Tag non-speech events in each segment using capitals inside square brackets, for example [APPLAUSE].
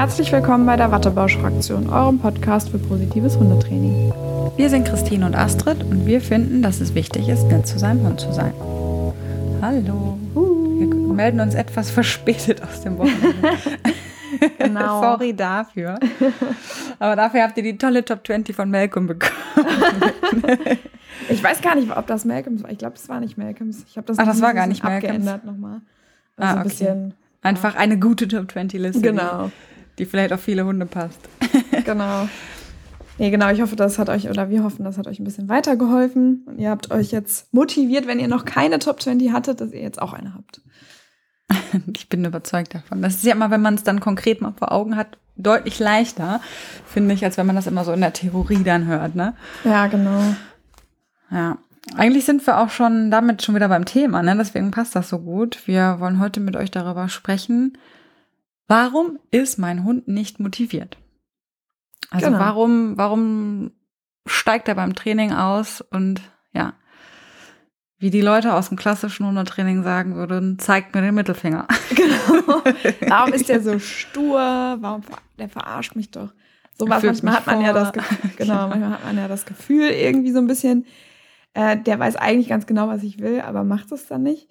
Herzlich willkommen bei der Wattebausch-Fraktion, eurem Podcast für positives Hundetraining. Wir sind Christine und Astrid und wir finden, dass es wichtig ist, nett zu seinem Hund zu sein. Hallo. Wir melden uns etwas verspätet aus dem Wochenende. [LAUGHS] Genau. Sorry dafür. Aber dafür habt ihr die tolle Top 20 von Malcolm bekommen. Ich weiß gar nicht, ob das Malcolms war. Ich glaube, es war nicht Malcolms. Ich habe das, Ach, das war ein gar nicht Malcolms. abgeändert nochmal. Ah, Also ein okay. bisschen. Einfach eine gute Top 20 Liste. Genau. Die, vielleicht auf viele Hunde passt. [LAUGHS] Genau. Nee, genau. Ich hoffe, das hat euch, oder wir hoffen, das hat euch ein bisschen weitergeholfen. Und ihr habt euch jetzt motiviert, wenn ihr noch keine Top 20 hattet, dass ihr jetzt auch eine habt. [LAUGHS] Ich bin überzeugt davon. Das ist ja immer, wenn man es dann konkret mal vor Augen hat, deutlich leichter, finde ich, als wenn man das immer so in der Theorie dann hört, ne? Ja, genau. Ja. Eigentlich sind wir auch schon damit schon wieder beim Thema, ne? Deswegen passt das so gut. Wir wollen heute mit euch darüber sprechen, warum ist mein Hund nicht motiviert? Also Genau. warum, warum steigt er beim Training aus und ja, wie die Leute aus dem klassischen Hundetraining sagen würden, zeigt mir den Mittelfinger. [LAUGHS] Genau. Warum ist der [LAUGHS] so stur? Warum ver der verarscht mich doch? So was manchmal hat man ja vor. das Gefühl, genau, manchmal hat man ja das Gefühl irgendwie so ein bisschen, äh, der weiß eigentlich ganz genau, was ich will, aber macht es dann nicht.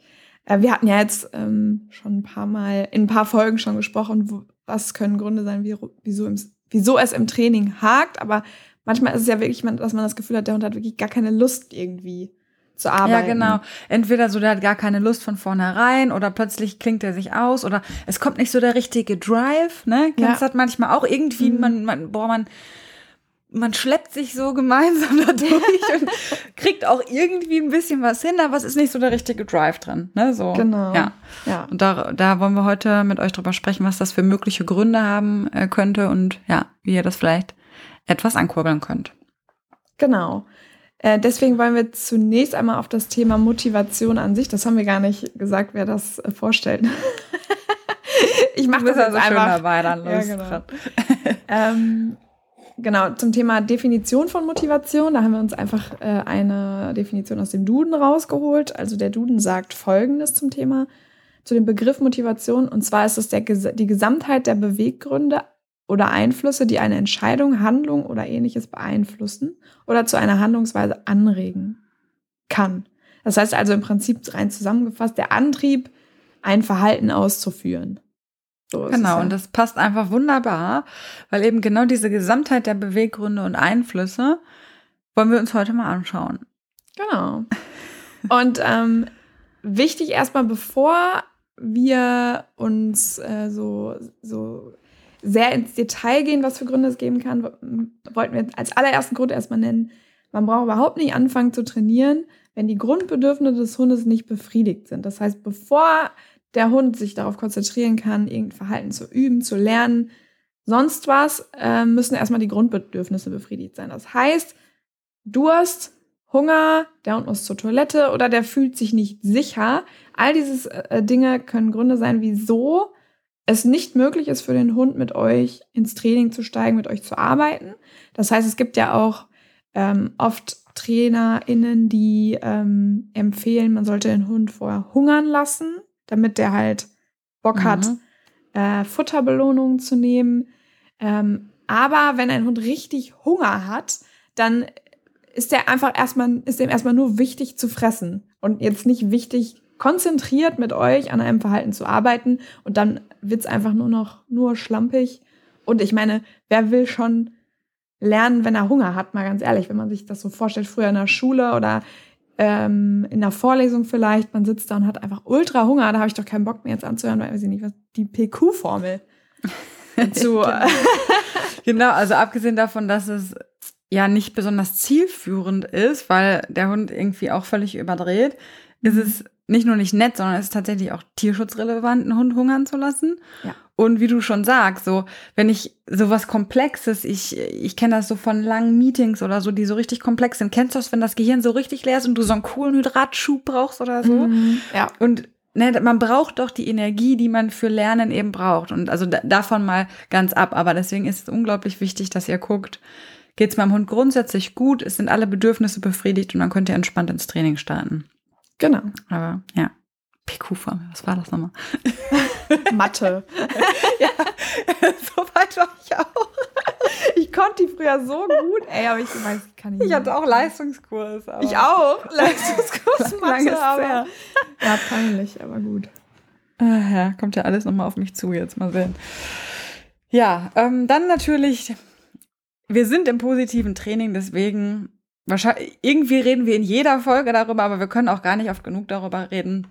Äh, wir hatten ja jetzt ähm, schon ein paar Mal in ein paar Folgen schon gesprochen, wo, was können Gründe sein, wie, wieso, im, wieso es im Training hakt, aber manchmal ist es ja wirklich, dass man das Gefühl hat, der Hund hat wirklich gar keine Lust irgendwie zu arbeiten. Ja, genau. Entweder so, der hat gar keine Lust von vornherein oder plötzlich klingt er sich aus oder es kommt nicht so der richtige Drive, ne? Ja. Kennst du das manchmal auch irgendwie, Mhm. man, man, boah, man, man schleppt sich so gemeinsam [LAUGHS] da durch und kriegt auch irgendwie ein bisschen was hin, aber es ist nicht so der richtige Drive drin, ne? So. Genau. Ja. Ja. Und da, da wollen wir heute mit euch drüber sprechen, was das für mögliche Gründe haben äh, könnte und ja, wie ihr das vielleicht etwas ankurbeln könnt. Genau. Äh, deswegen wollen wir zunächst einmal auf das Thema Motivation an sich, das haben wir gar nicht gesagt, wer das äh, vorstellt. [LAUGHS] ich mache das jetzt einfach. dabei, dann Ja, genau. Ähm, genau, zum Thema Definition von Motivation, da haben wir uns einfach äh, eine Definition aus dem Duden rausgeholt. Also der Duden sagt Folgendes zum Thema, zu dem Begriff Motivation. Und zwar ist es der, die Gesamtheit der Beweggründe oder Einflüsse, die eine Entscheidung, Handlung oder ähnliches beeinflussen oder zu einer Handlungsweise anregen kann. Das heißt also im Prinzip rein zusammengefasst, der Antrieb, ein Verhalten auszuführen. So Genau, ja. und das passt einfach wunderbar, weil eben genau diese Gesamtheit der Beweggründe und Einflüsse wollen wir uns heute mal anschauen. Genau. Und ähm, wichtig erstmal, bevor wir uns äh, so, so sehr ins Detail gehen, was für Gründe es geben kann, wollten wir als allerersten Grund erstmal nennen, man braucht überhaupt nicht anfangen zu trainieren, wenn die Grundbedürfnisse des Hundes nicht befriedigt sind. Das heißt, bevor der Hund sich darauf konzentrieren kann, irgendein Verhalten zu üben, zu lernen, sonst was, äh, müssen erstmal die Grundbedürfnisse befriedigt sein. Das heißt, Durst, Hunger, der Hund muss zur Toilette oder der fühlt sich nicht sicher. All diese äh, Dinge können Gründe sein, wieso es nicht möglich ist für den Hund, mit euch ins Training zu steigen, mit euch zu arbeiten. Das heißt, es gibt ja auch ähm, oft TrainerInnen, die ähm, empfehlen, man sollte den Hund vorher hungern lassen, damit der halt Bock hat, Mhm. äh, Futterbelohnungen zu nehmen. Ähm, aber wenn ein Hund richtig Hunger hat, dann ist der einfach erstmal, ist dem erstmal nur wichtig zu fressen und jetzt nicht wichtig, konzentriert mit euch an einem Verhalten zu arbeiten und dann wird's einfach nur noch nur schlampig. Und ich meine, wer will schon lernen, wenn er Hunger hat, mal ganz ehrlich, wenn man sich das so vorstellt, früher in der Schule oder ähm, in der Vorlesung vielleicht, man sitzt da und hat einfach ultra Hunger, da habe ich doch keinen Bock mehr jetzt anzuhören, weil weiß ich nicht, was die PQ-Formel [LAUGHS] zu [LAUGHS] Genau, also abgesehen davon, dass es ja nicht besonders zielführend ist, weil der Hund irgendwie auch völlig überdreht, ist es nicht nur nicht nett, sondern es ist tatsächlich auch tierschutzrelevant, einen Hund hungern zu lassen. Ja. Und wie du schon sagst, so, wenn ich sowas Komplexes, ich, ich kenne das so von langen Meetings oder so, die so richtig komplex sind. Kennst du das, wenn das Gehirn so richtig leer ist und du so einen coolen Hydratschub brauchst oder so? Mhm. Ja. Und ne, man braucht doch die Energie, die man für Lernen eben braucht. Und also da, davon mal ganz ab. Aber deswegen ist es unglaublich wichtig, dass ihr guckt, geht es meinem Hund grundsätzlich gut, es sind alle Bedürfnisse befriedigt und dann könnt ihr entspannt ins Training starten. Genau. Aber ja. PQ-Formel, was war das nochmal? [LAUGHS] Mathe. ja, so weit früher so gut. Ey, aber ich weiß, ich kann nicht. Ich hatte auch Leistungskurs. ich auch. [LAUGHS] Leistungskurs [LAUGHS] Mathe, aber. Ja, peinlich, aber gut. Ah, ja, kommt ja alles nochmal auf mich zu jetzt, mal sehen. Ja, ähm, dann natürlich, wir sind im positiven Training, deswegen wahrscheinlich, irgendwie reden wir in jeder Folge darüber, aber wir können auch gar nicht oft genug darüber reden.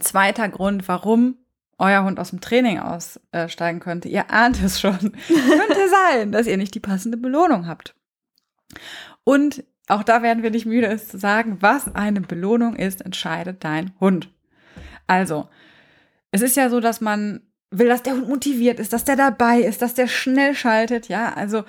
Zweiter Grund, warum euer Hund aus dem Training aussteigen könnte. Ihr ahnt es schon. [LAUGHS] könnte sein, dass ihr nicht die passende Belohnung habt. Und auch da werden wir nicht müde, es zu sagen, was eine Belohnung ist, entscheidet dein Hund. Also, es ist ja so, dass man will, dass der Hund motiviert ist, dass der dabei ist, dass der schnell schaltet, ja. Also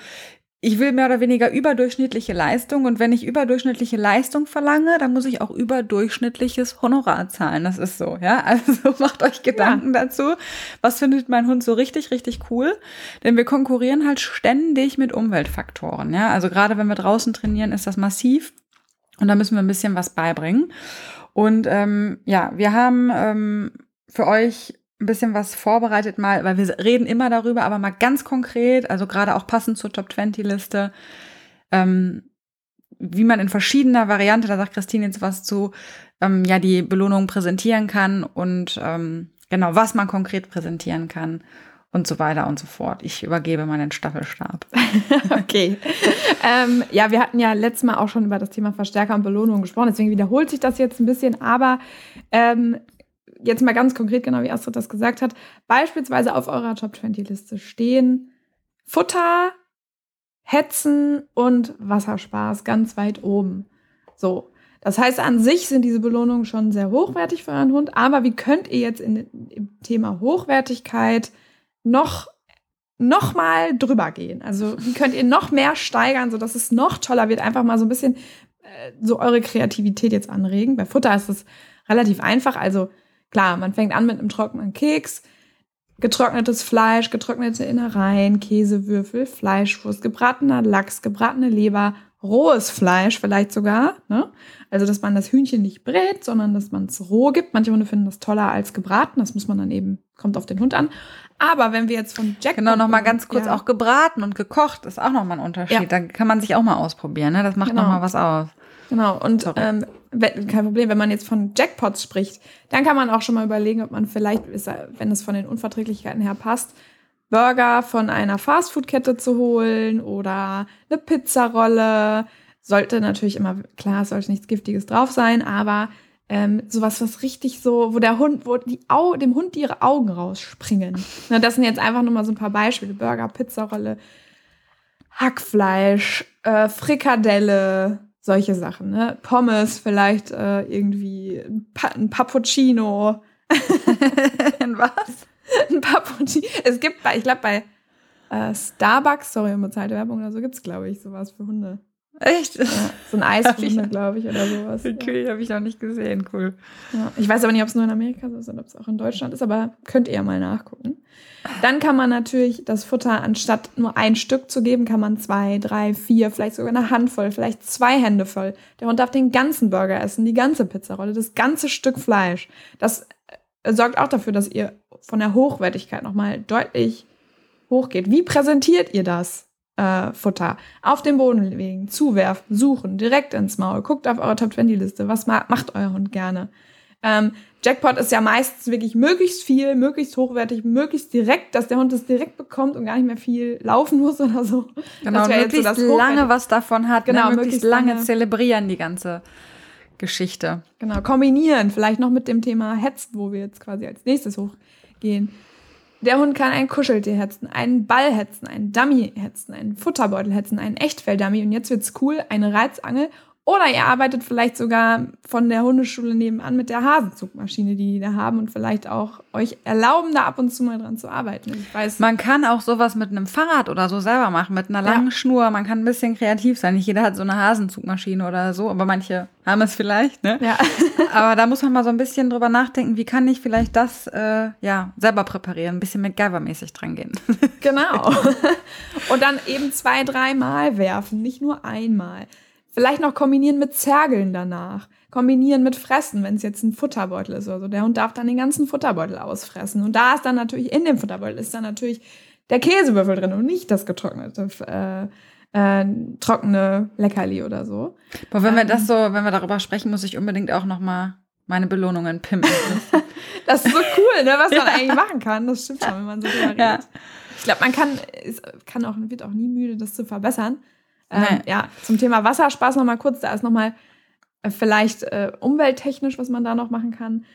ich will mehr oder weniger überdurchschnittliche Leistung und wenn ich überdurchschnittliche Leistung verlange, dann muss ich auch überdurchschnittliches Honorar zahlen. Das ist so, ja. Also [LAUGHS] macht euch Gedanken ja. dazu. Was findet mein Hund so richtig, richtig cool? Denn wir konkurrieren halt ständig mit Umweltfaktoren, ja. Also gerade wenn wir draußen trainieren, ist das massiv und da müssen wir ein bisschen was beibringen. Und ähm, ja, wir haben ähm, für euch ein bisschen was vorbereitet mal, weil wir reden immer darüber, aber mal ganz konkret, also gerade auch passend zur Top 20 Liste, ähm, wie man in verschiedener Variante, da sagt Christine jetzt was zu, ähm, ja, die Belohnung präsentieren kann und ähm, genau, was man konkret präsentieren kann und so weiter und so fort. Ich übergebe meinen Staffelstab. [LAUGHS] okay. ähm, ja, wir hatten ja letztes Mal auch schon über das Thema Verstärker und Belohnung gesprochen, deswegen wiederholt sich das jetzt ein bisschen, aber ähm, jetzt mal ganz konkret, genau wie Astrid das gesagt hat, beispielsweise auf eurer Top 20 Liste stehen Futter, Hetzen und Wasserspaß ganz weit oben. So. Das heißt, an sich sind diese Belohnungen schon sehr hochwertig für euren Hund, aber wie könnt ihr jetzt in, im Thema Hochwertigkeit noch noch mal drüber gehen? Also, wie könnt ihr noch mehr steigern, sodass es noch toller wird? Einfach mal so ein bisschen äh, so eure Kreativität jetzt anregen. Bei Futter ist es relativ einfach. Also, Klar, man fängt an mit einem trockenen Keks, getrocknetes Fleisch, getrocknete Innereien, Käsewürfel, Fleischwurst, gebratener Lachs, gebratene Leber, rohes Fleisch vielleicht sogar. Ne? Also, dass man das Hühnchen nicht brät, sondern dass man es roh gibt. Manche Hunde finden das toller als gebraten. Das muss man dann eben, kommt auf den Hund an. Aber wenn wir jetzt von Jack. Genau, nochmal ganz kurz, ja. auch gebraten und gekocht ist auch nochmal ein Unterschied. Ja. Da kann man sich auch mal ausprobieren. Ne? Das macht genau. nochmal was aus. Genau, und ähm, kein Problem, wenn man jetzt von Jackpots spricht, dann kann man auch schon mal überlegen, ob man vielleicht, wenn es von den Unverträglichkeiten her passt, Burger von einer Fastfood-Kette zu holen oder eine Pizzarolle. Sollte natürlich immer, klar, es sollte nichts Giftiges drauf sein, aber ähm, sowas, was richtig so, wo der Hund, wo die Au dem Hund ihre Augen rausspringen. Na, das sind jetzt einfach nur mal so ein paar Beispiele. Burger, Pizzarolle, Hackfleisch, äh, Frikadelle, solche Sachen, ne? Pommes, vielleicht äh, irgendwie ein, pa ein Pappuccino. [LAUGHS] ein was? Ein Pappuccino. Es gibt bei, ich glaube, bei äh, Starbucks, sorry, unbezahlte Werbung oder so, gibt es, glaube ich, sowas für Hunde. Echt? Ja, so ein [LAUGHS] Eis für Hunde, glaube ich, oder sowas. Okay, ja. habe ich noch nicht gesehen, cool. Ja, ich weiß aber nicht, ob es nur in Amerika so ist oder ob es auch in Deutschland ist, aber könnt ihr ja mal nachgucken. Dann kann man natürlich das Futter, anstatt nur ein Stück zu geben, kann man zwei, drei, vier, vielleicht sogar eine Handvoll, vielleicht zwei Hände voll. Der Hund darf den ganzen Burger essen, die ganze Pizzarolle, das ganze Stück Fleisch. Das äh, sorgt auch dafür, dass ihr von der Hochwertigkeit nochmal deutlich hochgeht. Wie präsentiert ihr das? äh, Futter auf den Boden legen, zuwerfen, suchen, direkt ins Maul. Guckt auf eure Top 20 Liste. Was ma macht euer Hund gerne? Ähm, Jackpot ist ja meistens wirklich möglichst viel, möglichst hochwertig, möglichst direkt, dass der Hund es direkt bekommt und gar nicht mehr viel laufen muss oder so. Genau, möglichst so lange was davon hat. Ne? Genau, ne? möglichst, möglichst lange, lange zelebrieren die ganze Geschichte. Genau, kombinieren, vielleicht noch mit dem Thema Hetzt, wo wir jetzt quasi als nächstes hochgehen. Der Hund kann ein Kuscheltier hetzen, einen Ball hetzen, einen Dummy hetzen, einen Futterbeutel hetzen, einen Echtfell-Dummy und jetzt wird's cool, eine Reizangel oder ihr arbeitet vielleicht sogar von der Hundeschule nebenan mit der Hasenzugmaschine, die die da haben und vielleicht auch euch erlauben, da ab und zu mal dran zu arbeiten. Ich weiß. Man kann auch sowas mit einem Fahrrad oder so selber machen, mit einer langen ja. Schnur. Man kann ein bisschen kreativ sein. Nicht jeder hat so eine Hasenzugmaschine oder so, aber manche haben es vielleicht, ne? Ja. [LAUGHS] aber da muss man mal so ein bisschen drüber nachdenken, wie kann ich vielleicht das äh, ja selber präparieren, ein bisschen MacGyver-mäßig dran gehen. genau. [LAUGHS] und dann eben zwei, dreimal werfen, nicht nur einmal. Vielleicht noch kombinieren mit Zergeln danach. Kombinieren mit Fressen, wenn es jetzt ein Futterbeutel ist oder so. Der Hund darf dann den ganzen Futterbeutel ausfressen. Und da ist dann natürlich, in dem Futterbeutel ist dann natürlich der Käsewürfel drin und nicht das getrocknete äh, äh, trockene Leckerli oder so. Aber wenn ähm, wir das so, wenn wir darüber sprechen, muss ich unbedingt auch noch mal meine Belohnungen pimpen. [LAUGHS] das ist so cool, ne, was man eigentlich machen kann. Das stimmt schon, wenn man so drüber redet. Ja. Ich glaube, man kann, ist, kann auch, wird auch nie müde, das zu verbessern. Ähm, ja, zum Thema Wasserspaß noch mal kurz. Da ist noch mal äh, vielleicht äh, umwelttechnisch, was man da noch machen kann.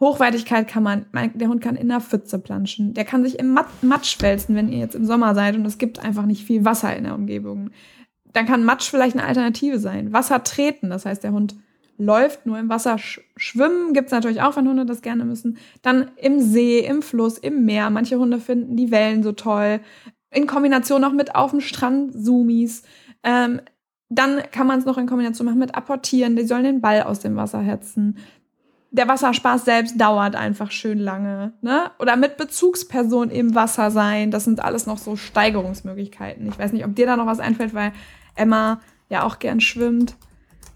Hochwertigkeit kann man, der Hund kann in der Pfütze planschen. Der kann sich im Matsch wälzen, wenn ihr jetzt im Sommer seid und es gibt einfach nicht viel Wasser in der Umgebung. Dann kann Matsch vielleicht eine Alternative sein. Wasser treten, das heißt, der Hund läuft nur im Wasser. Schwimmen gibt es natürlich auch, wenn Hunde das gerne müssen. Dann im See, im Fluss, im Meer. Manche Hunde finden die Wellen so toll. In Kombination noch mit auf dem Strand Zoomies. Ähm, dann kann man es noch in Kombination machen mit Apportieren. Die sollen den Ball aus dem Wasser hetzen der Wasserspaß selbst dauert einfach schön lange. Ne? Oder mit Bezugsperson im Wasser sein. Das sind alles noch so Steigerungsmöglichkeiten. Ich weiß nicht, ob dir da noch was einfällt, weil Emma ja auch gern schwimmt.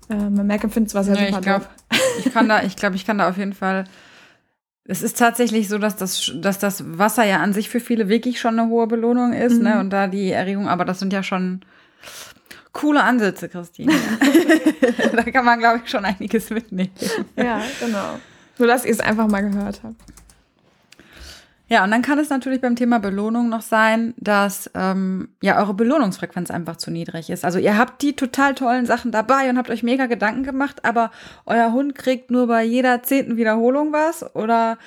Äh, man merkt, findet was ja nee, super ich glaub, Ich kann da, [LAUGHS] ich glaube, ich kann da auf jeden Fall. Es ist tatsächlich so, dass das, dass das Wasser ja an sich für viele wirklich schon eine hohe Belohnung ist, ne? mhm. ne? Und da die Erregung, aber das sind ja schon coole Ansätze, Christine. [LAUGHS] da kann man, glaube ich, schon einiges mitnehmen. Ja, genau. Nur, dass ihr es einfach mal gehört habt. Ja, und dann kann es natürlich beim Thema Belohnung noch sein, dass ähm, ja eure Belohnungsfrequenz einfach zu niedrig ist. Also ihr habt die total tollen Sachen dabei und habt euch mega Gedanken gemacht, aber euer Hund kriegt nur bei jeder zehnten Wiederholung was oder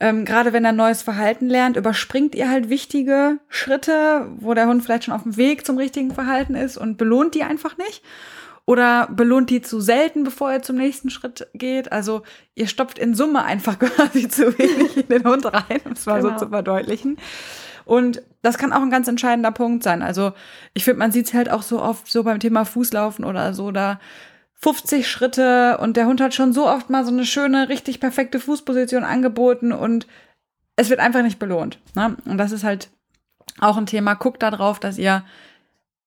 ähm, gerade wenn er neues Verhalten lernt, überspringt ihr halt wichtige Schritte, wo der Hund vielleicht schon auf dem Weg zum richtigen Verhalten ist und belohnt die einfach nicht. Oder belohnt die zu selten, bevor er zum nächsten Schritt geht. Also ihr stopft in Summe einfach [LAUGHS] quasi zu wenig in den Hund rein, um es mal genau. so zu verdeutlichen. Und das kann auch ein ganz entscheidender Punkt sein. Also ich finde, man sieht es halt auch so oft so beim Thema Fußlaufen oder so, da 50 Schritte und der Hund hat schon so oft mal so eine schöne, richtig perfekte Fußposition angeboten und es wird einfach nicht belohnt. Ne? Und das ist halt auch ein Thema. Guckt da drauf, dass ihr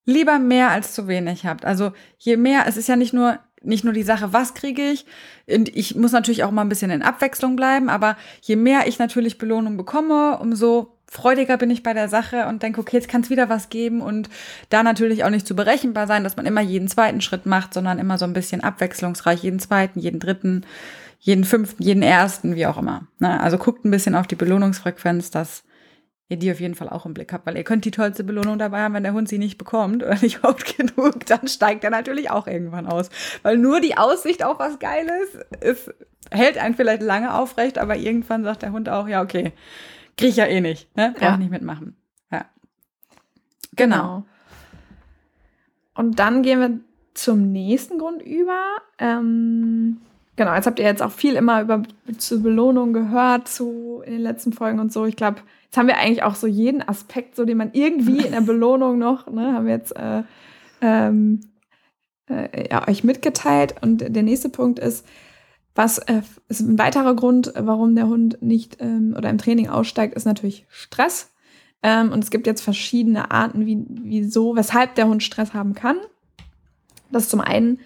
lieber mehr als zu wenig habt. Also je mehr, es ist ja nicht nur nicht nur die Sache, was kriege ich, und ich muss natürlich auch mal ein bisschen in Abwechslung bleiben, aber je mehr ich natürlich Belohnung bekomme, umso freudiger bin ich bei der Sache und denke, okay, jetzt kann es wieder was geben und da natürlich auch nicht zu berechenbar sein, dass man immer jeden zweiten Schritt macht, sondern immer so ein bisschen abwechslungsreich, jeden zweiten, jeden dritten, jeden fünften, jeden ersten, wie auch immer. Ne? Also guckt ein bisschen auf die Belohnungsfrequenz, dass ihr die auf jeden Fall auch im Blick habt, weil ihr könnt die tollste Belohnung dabei haben, wenn der Hund sie nicht bekommt oder nicht [LAUGHS] oft genug, dann steigt er natürlich auch irgendwann aus. Weil nur die Aussicht auf was Geiles ist, hält einen vielleicht lange aufrecht, aber irgendwann sagt der Hund auch, ja, okay, Krieg ich ja eh nicht, ne? Brauch ja. nicht mitmachen. Ja. Genau. genau. Und dann gehen wir zum nächsten Grund über. Ähm, genau, jetzt habt ihr jetzt auch viel immer über zu Belohnung gehört, zu in den letzten Folgen und so. Ich glaube, jetzt haben wir eigentlich auch so jeden Aspekt, so den man irgendwie in der Belohnung noch, ne, haben wir jetzt äh, ähm, äh, ja, euch mitgeteilt. Und der nächste Punkt ist, was äh, ist ein weiterer Grund, warum der Hund nicht ähm, oder im Training aussteigt, ist natürlich Stress. Ähm, und es gibt jetzt verschiedene Arten, wie, wieso, weshalb der Hund Stress haben kann. Das zum einen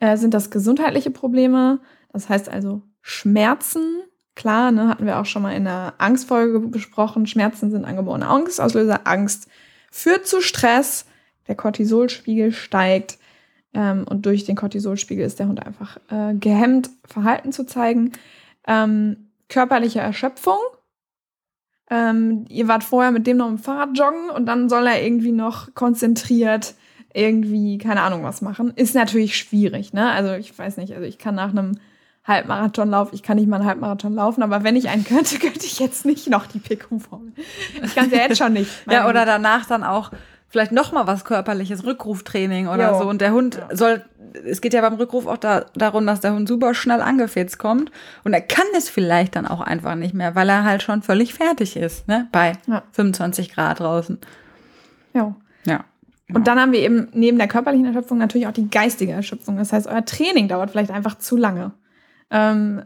äh, sind das gesundheitliche Probleme, das heißt also Schmerzen. Klar, ne, hatten wir auch schon mal in der Angstfolge besprochen. Schmerzen sind angeborene Angstauslöser. Angst führt zu Stress. Der Cortisolspiegel steigt. Ähm, und durch den Cortisolspiegel ist der Hund einfach äh, gehemmt, Verhalten zu zeigen. Ähm, körperliche Erschöpfung. Ähm, ihr wart vorher mit dem noch im Fahrrad joggen und dann soll er irgendwie noch konzentriert irgendwie, keine Ahnung, was machen. Ist natürlich schwierig, ne? Also ich weiß nicht, also ich kann nach einem Halbmarathonlauf, ich kann nicht mal einen Halbmarathon laufen, aber wenn ich einen könnte, [LAUGHS] könnte ich jetzt nicht noch die PQ-Formel. Ich kann sie ja jetzt schon nicht. [LAUGHS] ja, oder danach dann auch vielleicht noch mal was körperliches, Rückruftraining oder jo. so. Und der Hund ja. soll, es geht ja beim Rückruf auch da, darum, dass der Hund super schnell angefetzt kommt. Und er kann es vielleicht dann auch einfach nicht mehr, weil er halt schon völlig fertig ist, ne? Bei ja. 25 Grad draußen. Ja. Und dann haben wir eben neben der körperlichen Erschöpfung natürlich auch die geistige Erschöpfung. Das heißt, euer Training dauert vielleicht einfach zu lange. Ähm,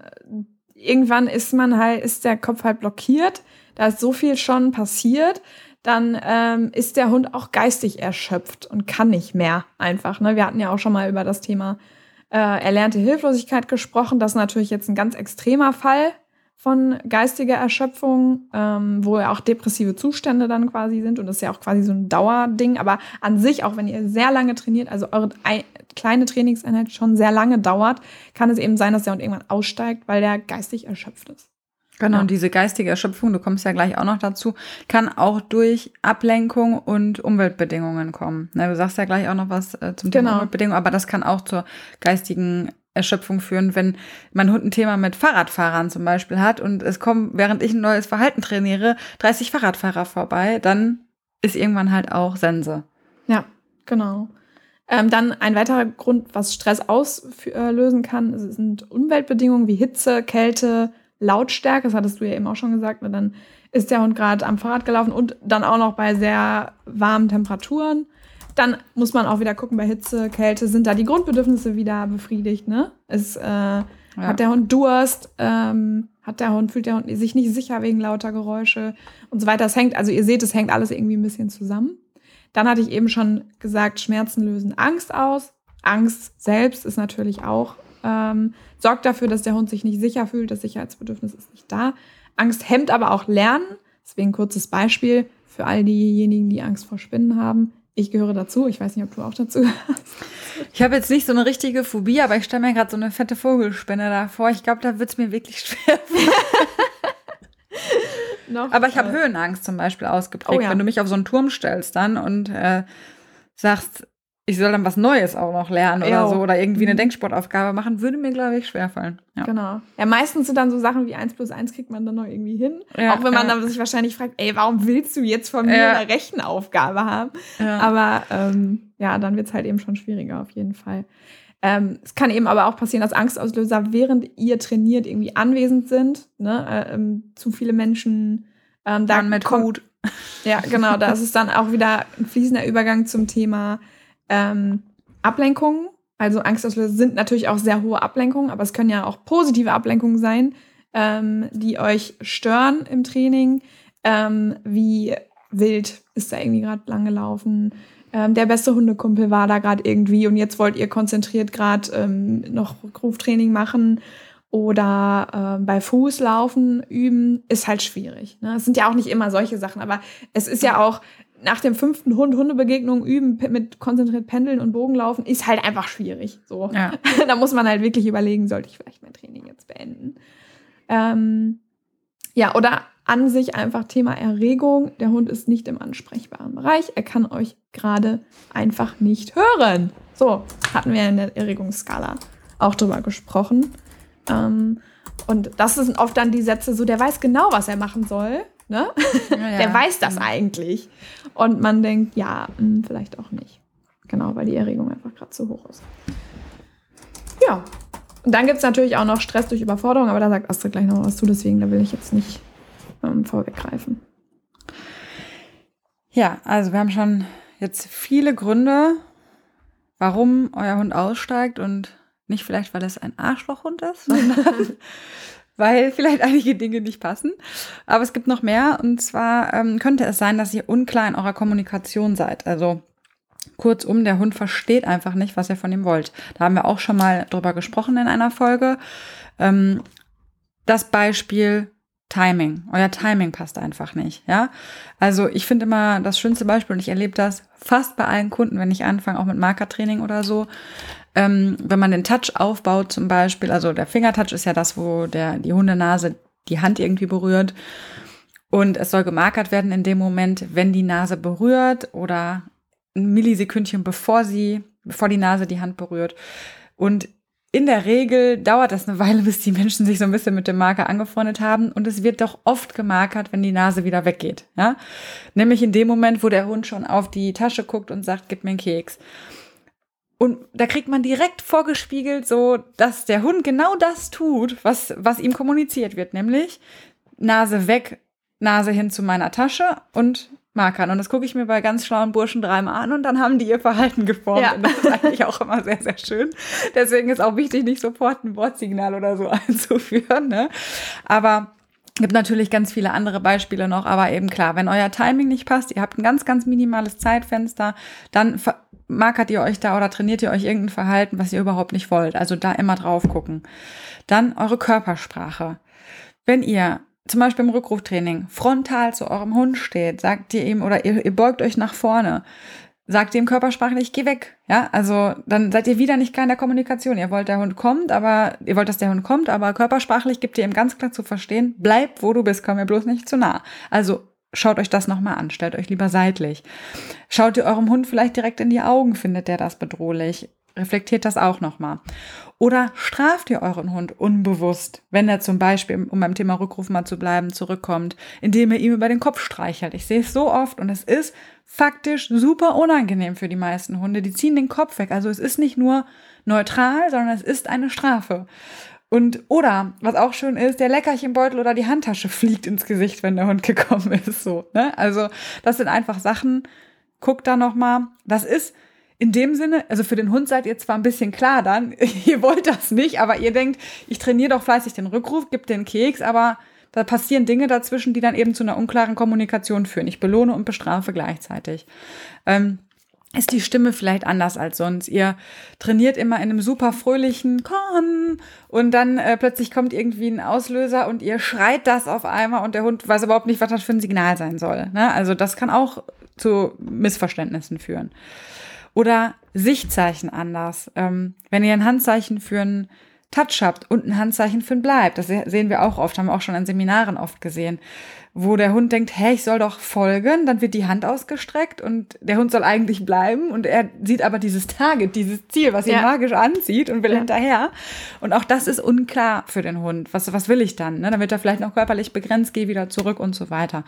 irgendwann ist man halt, ist der Kopf halt blockiert. Da ist so viel schon passiert dann ähm, ist der Hund auch geistig erschöpft und kann nicht mehr einfach. Ne? Wir hatten ja auch schon mal über das Thema äh, erlernte Hilflosigkeit gesprochen. Das ist natürlich jetzt ein ganz extremer Fall von geistiger Erschöpfung, ähm, wo ja auch depressive Zustände dann quasi sind. Und das ist ja auch quasi so ein Dauerding. Aber an sich, auch wenn ihr sehr lange trainiert, also eure kleine Trainingseinheit schon sehr lange dauert, kann es eben sein, dass der Hund irgendwann aussteigt, weil der geistig erschöpft ist. Genau, ja. und diese geistige Erschöpfung, du kommst ja gleich auch noch dazu, kann auch durch Ablenkung und Umweltbedingungen kommen. Na, du sagst ja gleich auch noch was äh, zum Thema genau. Umweltbedingungen, aber das kann auch zur geistigen Erschöpfung führen, wenn mein Hund ein Thema mit Fahrradfahrern zum Beispiel hat und es kommen, während ich ein neues Verhalten trainiere, 30 Fahrradfahrer vorbei, dann ist irgendwann halt auch Sense. Ja, genau. Ähm, dann ein weiterer Grund, was Stress auslösen kann, sind Umweltbedingungen wie Hitze, Kälte, Lautstärke. Das hattest du ja eben auch schon gesagt. Ne? Dann ist der Hund gerade am Fahrrad gelaufen und dann auch noch bei sehr warmen Temperaturen. Dann muss man auch wieder gucken, bei Hitze, Kälte, sind da die Grundbedürfnisse wieder befriedigt, ne? Es, äh, ja. Hat der Hund Durst? Ähm, hat der Hund, fühlt der Hund sich nicht sicher wegen lauter Geräusche und so weiter. Es hängt, also ihr seht, es hängt alles irgendwie ein bisschen zusammen. Dann hatte ich eben schon gesagt, Schmerzen lösen Angst aus. Angst selbst ist natürlich auch, ähm, sorgt dafür, dass der Hund sich nicht sicher fühlt. Das Sicherheitsbedürfnis ist nicht da. Angst hemmt aber auch Lernen. Deswegen kurzes Beispiel für all diejenigen, die Angst vor Spinnen haben. Ich gehöre dazu. Ich weiß nicht, ob du auch dazu gehörst. Ich habe jetzt nicht so eine richtige Phobie, aber ich stelle mir gerade so eine fette Vogelspinne da vor. Ich glaube, da wird es mir wirklich schwer. [LAUGHS] Aber ich habe äh, Höhenangst zum Beispiel ausgeprägt. Oh, ja. Wenn du mich auf so einen Turm stellst dann und äh, sagst, ich soll dann was Neues auch noch lernen oder so oder irgendwie eine mhm. Denksportaufgabe machen, würde mir, glaube ich, schwerfallen. Ja. Genau. Ja, meistens sind dann so Sachen wie 1 plus 1 kriegt man dann noch irgendwie hin. Ja, auch wenn man ja. dann sich wahrscheinlich fragt, ey, warum willst du jetzt von mir ja. eine Rechenaufgabe haben? Aber ähm, ja, dann wird es halt eben schon schwieriger auf jeden Fall. Ähm, es kann eben aber auch passieren, dass Angstauslöser, während ihr trainiert, irgendwie anwesend sind. Ne? Äh, ähm, zu viele Menschen ähm, da mit kommt, Hut. Ja, genau. Da ist es dann auch wieder ein fließender Übergang zum Thema ähm, Ablenkungen. Also Angstauslöser sind natürlich auch sehr hohe Ablenkungen, aber es können ja auch positive Ablenkungen sein, ähm, die euch stören im Training. Ähm, wie wild ist da irgendwie gerade lang gelaufen? Ähm, der beste Hundekumpel war da gerade irgendwie und jetzt wollt ihr konzentriert gerade ähm, noch Ruftraining machen oder äh, bei Fußlaufen üben, ist halt schwierig. Ne? Es sind ja auch nicht immer solche Sachen, aber es ist ja auch nach dem fünften Hund Hundebegegnung üben mit konzentriert Pendeln und Bogenlaufen ist halt einfach schwierig. So, ja. [LAUGHS] da muss man halt wirklich überlegen, sollte ich vielleicht mein Training jetzt beenden. Ähm, ja, oder an sich einfach Thema Erregung. Der Hund ist nicht im ansprechbaren Bereich. Er kann euch gerade einfach nicht hören. So, hatten wir in der Erregungsskala auch drüber gesprochen. Ähm, und das sind oft dann die Sätze so, der weiß genau, was er machen soll. Ne? Ja, ja. [LAUGHS] Der weiß das mhm. eigentlich. Und man denkt, ja, mh, hm, vielleicht auch nicht. Genau, weil die Erregung einfach gerade zu hoch ist. Ja. Und dann gibt es natürlich auch noch Stress durch Überforderung, aber da sagt Astrid gleich noch was zu, deswegen da will ich jetzt nicht ähm, vorweggreifen. Ja, also wir haben schon jetzt viele Gründe, warum euer Hund aussteigt und nicht vielleicht, weil es ein Arschlochhund ist, sondern [LAUGHS] weil [LAUGHS] vielleicht einige Dinge nicht passen. Aber es gibt noch mehr. Und zwar ähm, könnte es sein, dass ihr unklar in eurer Kommunikation seid. Also kurzum, der Hund versteht einfach nicht, was ihr von ihm wollt. Da haben wir auch schon mal drüber gesprochen in einer Folge. Ähm, das Beispiel Timing. Euer Timing passt einfach nicht, ja. Also ich finde immer das schönste Beispiel und ich erlebe das fast bei allen Kunden, wenn ich anfange, auch mit Markertraining oder so. Ähm, wenn man den Touch aufbaut zum Beispiel, also der Fingertouch ist ja das, wo der, die Hundenase die Hand irgendwie berührt. Und es soll gemarkert werden in dem Moment, wenn die Nase berührt oder ein Millisekündchen bevor sie, bevor die Nase die Hand berührt. Und in der Regel dauert das eine Weile, bis die Menschen sich so ein bisschen mit dem Marker angefreundet haben. Und es wird doch oft gemarkert, wenn die Nase wieder weggeht. Ja? Nämlich in dem Moment, wo der Hund schon auf die Tasche guckt und sagt, gib mir einen Keks. Und da kriegt man direkt vorgespiegelt, so, dass der Hund genau das tut, was, was ihm kommuniziert wird, nämlich Nase weg, Nase hin zu meiner Tasche und Markern. Und das gucke ich mir bei ganz schlauen Burschen dreimal an und dann haben die ihr Verhalten geformt. Ja. Und das ist eigentlich auch immer sehr, sehr schön. Deswegen ist auch wichtig, nicht sofort ein Wortsignal oder so [LAUGHS] einzuführen. Ne? Aber gibt natürlich ganz viele andere Beispiele noch, aber eben klar, wenn euer Timing nicht passt, ihr habt ein ganz, ganz minimales Zeitfenster, dann markert ihr euch da oder trainiert ihr euch irgendein Verhalten, was ihr überhaupt nicht wollt. Also da immer drauf gucken. Dann eure Körpersprache. wenn ihr zum Beispiel im Rückruftraining frontal zu eurem Hund steht, sagt ihr ihm oder ihr, ihr beugt euch nach vorne, sagt ihr ihm körpersprachlich, geh weg. Ja, also dann seid ihr wieder nicht klar in der Kommunikation. Ihr wollt, der Hund kommt, aber ihr wollt, dass der Hund kommt, aber körpersprachlich gibt ihr ihm ganz klar zu verstehen, bleib, wo du bist, komm mir bloß nicht zu nah. Also schaut euch das nochmal an, stellt euch lieber seitlich. Schaut ihr eurem Hund vielleicht direkt in die Augen, findet der das bedrohlich. Reflektiert das auch nochmal. Oder straft ihr euren Hund unbewusst, wenn er zum Beispiel, um beim Thema Rückruf mal zu bleiben, zurückkommt, indem ihr ihm über den Kopf streichelt. Ich sehe es so oft und es ist faktisch super unangenehm für die meisten Hunde. Die ziehen den Kopf weg. Also es ist nicht nur neutral, sondern es ist eine Strafe. Und oder, was auch schön ist, der Leckerchenbeutel oder die Handtasche fliegt ins Gesicht, wenn der Hund [LAUGHS] gekommen ist. So, ne? Also, das sind einfach Sachen. Guckt da nochmal. Das ist in dem Sinne, also für den Hund seid ihr zwar ein bisschen klar dann, [LAUGHS] ihr wollt das nicht, aber ihr denkt, ich trainiere doch fleißig den Rückruf, gib den Keks, aber da passieren Dinge dazwischen, die dann eben zu einer unklaren Kommunikation führen. Ich belohne und bestrafe gleichzeitig. Ähm, ist die Stimme vielleicht anders als sonst. Ihr trainiert immer in einem super fröhlichen Komm und dann äh, plötzlich kommt irgendwie ein Auslöser und ihr schreit das auf einmal und der Hund weiß überhaupt nicht, was das für ein Signal sein soll. Ne? Also das kann auch zu Missverständnissen führen. Oder Sichtzeichen anders. Ähm, wenn ihr ein Handzeichen für ein Touch habt und ein Handzeichen für ein Bleib, das sehen wir auch oft, haben wir auch schon in Seminaren oft gesehen wo der Hund denkt, hey, ich soll doch folgen, dann wird die Hand ausgestreckt und der Hund soll eigentlich bleiben und er sieht aber dieses Target, dieses Ziel, was ihn ja. magisch anzieht und will ja. hinterher. Und auch das ist unklar für den Hund. Was, was will ich dann? Ne? Dann wird er vielleicht noch körperlich begrenzt, geh wieder zurück und so weiter.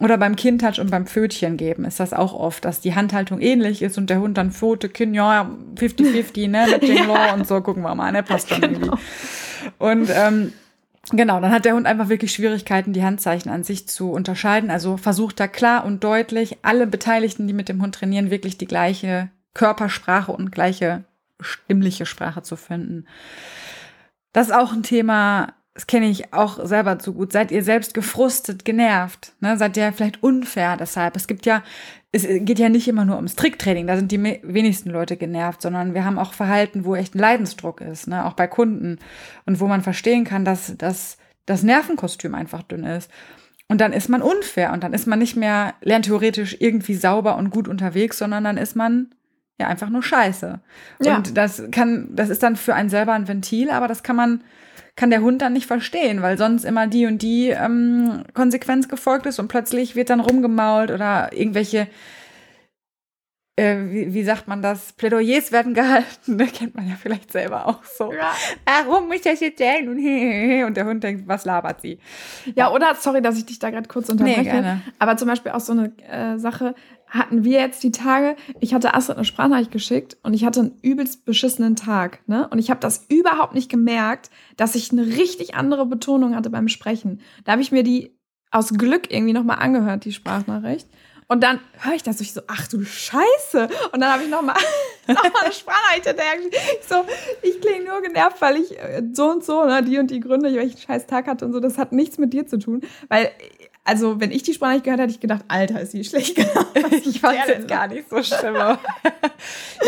Oder beim Kindtouch und beim Pfötchen geben ist das auch oft, dass die Handhaltung ähnlich ist und der Hund dann Pfote, Kind, ja, 50-50, ne, mit [LAUGHS] ja. Law und so, gucken wir mal, ne, passt dann genau. irgendwie. Und ähm, Genau, dann hat der Hund einfach wirklich Schwierigkeiten, die Handzeichen an sich zu unterscheiden. Also versucht da klar und deutlich alle Beteiligten, die mit dem Hund trainieren, wirklich die gleiche Körpersprache und gleiche stimmliche Sprache zu finden. Das ist auch ein Thema, das kenne ich auch selber zu gut. Seid ihr selbst gefrustet, genervt? Ne? Seid ihr vielleicht unfair deshalb? Es gibt ja es geht ja nicht immer nur ums Tricktraining, da sind die wenigsten Leute genervt, sondern wir haben auch Verhalten, wo echt ein Leidensdruck ist, ne? auch bei Kunden und wo man verstehen kann, dass, dass das Nervenkostüm einfach dünn ist. Und dann ist man unfair und dann ist man nicht mehr lerntheoretisch irgendwie sauber und gut unterwegs, sondern dann ist man ja einfach nur scheiße. Ja. Und das kann, das ist dann für einen selber ein Ventil, aber das kann man kann der Hund dann nicht verstehen, weil sonst immer die und die ähm, Konsequenz gefolgt ist und plötzlich wird dann rumgemault oder irgendwelche, äh, wie, wie, sagt man das, Plädoyers werden gehalten. [LAUGHS] Ne? Kennt man ja vielleicht selber auch so. Ja. Warum muss ich das jetzt erzählen? Und, und der Hund denkt, was labert sie? Ja, oder, sorry, dass ich dich da gerade kurz unterbreche. Nee. Aber zum Beispiel auch so eine äh, Sache, hatten wir jetzt die Tage, ich hatte Astrid eine Sprachnachricht geschickt und ich hatte einen übelst beschissenen Tag. Ne? Und ich habe das überhaupt nicht gemerkt, dass ich eine richtig andere Betonung hatte beim Sprechen. Da habe ich mir die aus Glück irgendwie nochmal angehört, die Sprachnachricht. Und dann höre ich das so, ich so, ach du Scheiße. Und dann habe ich nochmal noch [LAUGHS] eine Sprachnachricht hinterher Ich so, ich klinge nur genervt, weil ich äh, so und so, ne, die und die Gründe, weil ich einen scheiß Tag hatte und so. Das hat nichts mit dir zu tun. Weil also wenn ich die Sprache gehört hätte, ich gedacht, Alter, ist die schlecht gelaufen. [LAUGHS] ich fand es jetzt gar nicht so schlimm. [LAUGHS] ja,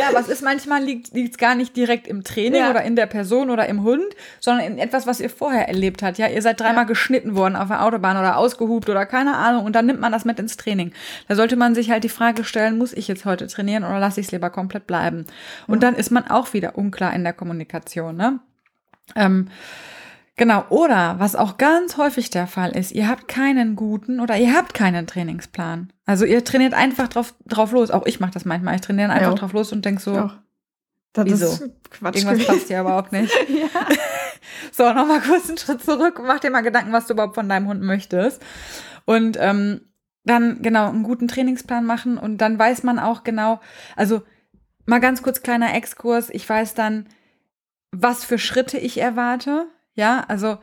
aber es ist manchmal liegt es gar nicht direkt im Training ja. oder in der Person oder im Hund, sondern in etwas, was ihr vorher erlebt habt. Ja, ihr seid dreimal ja. geschnitten worden auf der Autobahn oder ausgehupt oder keine Ahnung und dann nimmt man das mit ins Training. Da sollte man sich halt die Frage stellen, muss ich jetzt heute trainieren oder lasse ich es lieber komplett bleiben? Und ja. dann ist man auch wieder unklar in der Kommunikation, ne? Ähm, Genau, oder was auch ganz häufig der Fall ist, ihr habt keinen guten oder ihr habt keinen Trainingsplan. Also ihr trainiert einfach drauf, drauf los. Auch ich mache das manchmal. Ich trainiere einfach ja. drauf los und denke so, ja. das wieso? Ist Quatsch Irgendwas gewesen. passt hier überhaupt [LAUGHS] nicht. ja. [LAUGHS] So, nochmal kurz einen Schritt zurück. Mach dir mal Gedanken, was du überhaupt von deinem Hund möchtest. Und ähm, dann genau einen guten Trainingsplan machen und dann weiß man auch genau, also mal ganz kurz kleiner Exkurs. Ich weiß dann, was für Schritte ich erwarte ja, also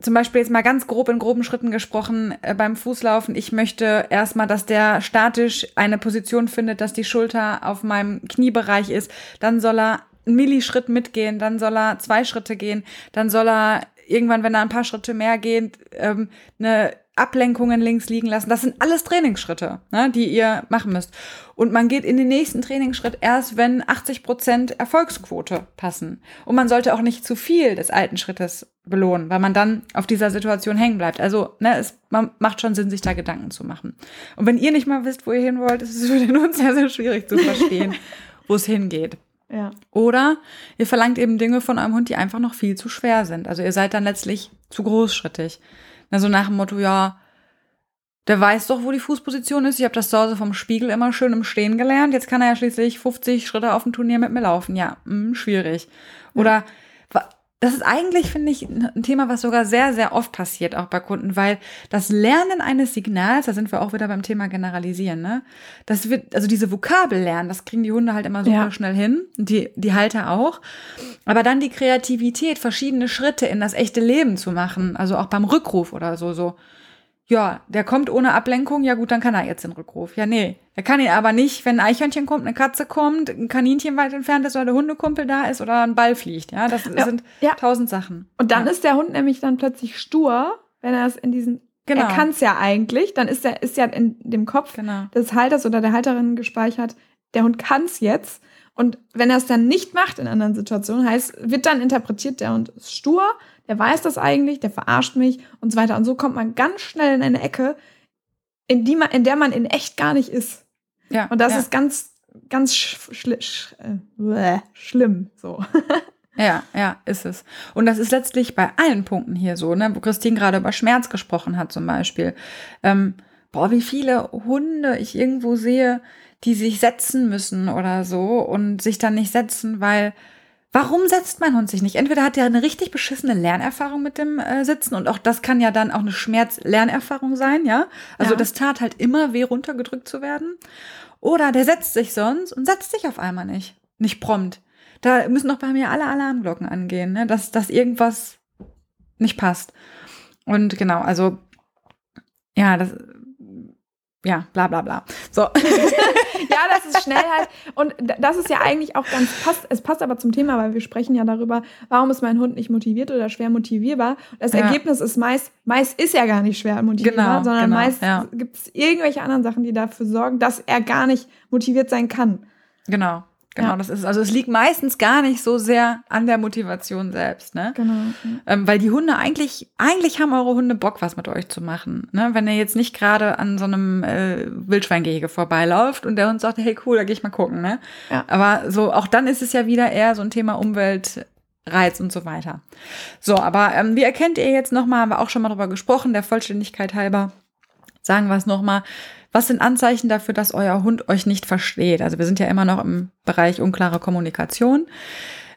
zum Beispiel jetzt mal ganz grob in groben Schritten gesprochen äh, beim Fußlaufen. Ich möchte erstmal, dass der statisch eine Position findet, dass die Schulter auf meinem Kniebereich ist. Dann soll er einen Millischritt mitgehen, dann soll er zwei Schritte gehen, dann soll er irgendwann, wenn er ein paar Schritte mehr geht, ähm, eine Ablenkungen links liegen lassen. Das sind alles Trainingsschritte, ne, die ihr machen müsst. Und man geht in den nächsten Trainingsschritt erst, wenn 80 Prozent Erfolgsquote passen. Und man sollte auch nicht zu viel des alten Schrittes belohnen, weil man dann auf dieser Situation hängen bleibt. Also, ne, es man macht schon Sinn, sich da Gedanken zu machen. Und wenn ihr nicht mal wisst, wo ihr hin wollt, ist es für den Hund sehr, sehr schwierig zu verstehen, [LAUGHS] wo es hingeht. Ja. Oder ihr verlangt eben Dinge von eurem Hund, die einfach noch viel zu schwer sind. Also ihr seid dann letztlich zu großschrittig. Also nach dem Motto, ja, der weiß doch, wo die Fußposition ist. Ich habe das zu Hause vom Spiegel immer schön im Stehen gelernt. Jetzt kann er ja schließlich 50 Schritte auf dem Turnier mit mir laufen. Ja, mh, hm, schwierig. Oder das ist eigentlich, finde ich, ein Thema, was sogar sehr, sehr oft passiert, auch bei Kunden, weil das Lernen eines Signals, da sind wir auch wieder beim Thema Generalisieren, ne? Das wird, also diese Vokabel lernen, das kriegen die Hunde halt immer super ja. schnell hin, die, die Halter auch. Aber dann die Kreativität, verschiedene Schritte in das echte Leben zu machen, also auch beim Rückruf oder so, so ja, der kommt ohne Ablenkung, ja gut, dann kann er jetzt den Rückruf. Ja, nee. Er kann ihn aber nicht, wenn ein Eichhörnchen kommt, eine Katze kommt, ein Kaninchen weit entfernt ist oder der Hundekumpel da ist oder ein Ball fliegt. Ja, das ja, sind ja. tausend Sachen. Und dann ja. ist der Hund nämlich dann plötzlich stur, wenn er es in diesen Genau. Er kann es ja eigentlich, dann ist er ist ja in dem Kopf genau. des Halters oder der Halterin gespeichert, der Hund kann es jetzt. Und wenn er es dann nicht macht in anderen Situationen, heißt, wird dann interpretiert, der Hund ist stur, der weiß das eigentlich, der verarscht mich und so weiter. Und so kommt man ganz schnell in eine Ecke, in, die man, in der man in echt gar nicht ist. Ja, und das ja. ist ganz, ganz schli sch äh, schlimm. So. [LAUGHS] Ja, ja, ist es. Und das ist letztlich bei allen Punkten hier so, ne, wo Christine gerade über Schmerz gesprochen hat zum Beispiel. Ähm, boah, wie viele Hunde ich irgendwo sehe, die sich setzen müssen oder so und sich dann nicht setzen, weil Warum setzt mein Hund sich nicht? Entweder hat er eine richtig beschissene Lernerfahrung mit dem äh, Sitzen und auch das kann ja dann auch eine Schmerz-Lernerfahrung sein, ja? Also ja. das tat halt immer weh, runtergedrückt zu werden. Oder der setzt sich sonst und setzt sich auf einmal nicht. Nicht prompt. Da müssen auch bei mir alle Alarmglocken angehen, ne? dass, dass irgendwas nicht passt. Und genau, also ja, das ja, bla bla bla. So. [LAUGHS] ja, das ist schnell halt. Und das ist ja eigentlich auch ganz passt. Es passt aber zum Thema, weil wir sprechen ja darüber, warum ist mein Hund nicht motiviert oder schwer motivierbar. Das ja. Ergebnis ist meist, meist ist er gar nicht schwer motivierbar, genau, sondern genau, meist ja. gibt es irgendwelche anderen Sachen, die dafür sorgen, dass er gar nicht motiviert sein kann. Genau. Genau, ja. das ist, also es liegt meistens gar nicht so sehr an der Motivation selbst, ne? Genau. Ähm, weil die Hunde eigentlich, eigentlich haben eure Hunde Bock, was mit euch zu machen. Ne? Wenn ihr jetzt nicht gerade an so einem äh, Wildschweingehege vorbeiläuft und der Hund sagt, hey cool, da gehe ich mal gucken, ne? Ja. Aber so, auch dann ist es ja wieder eher so ein Thema Umwelt, Reiz und so weiter. So, aber ähm, wie erkennt ihr jetzt nochmal, haben wir auch schon mal drüber gesprochen, der Vollständigkeit halber, sagen wir es nochmal, was sind Anzeichen dafür, dass euer Hund euch nicht versteht? Also wir sind ja immer noch im Bereich unklare Kommunikation.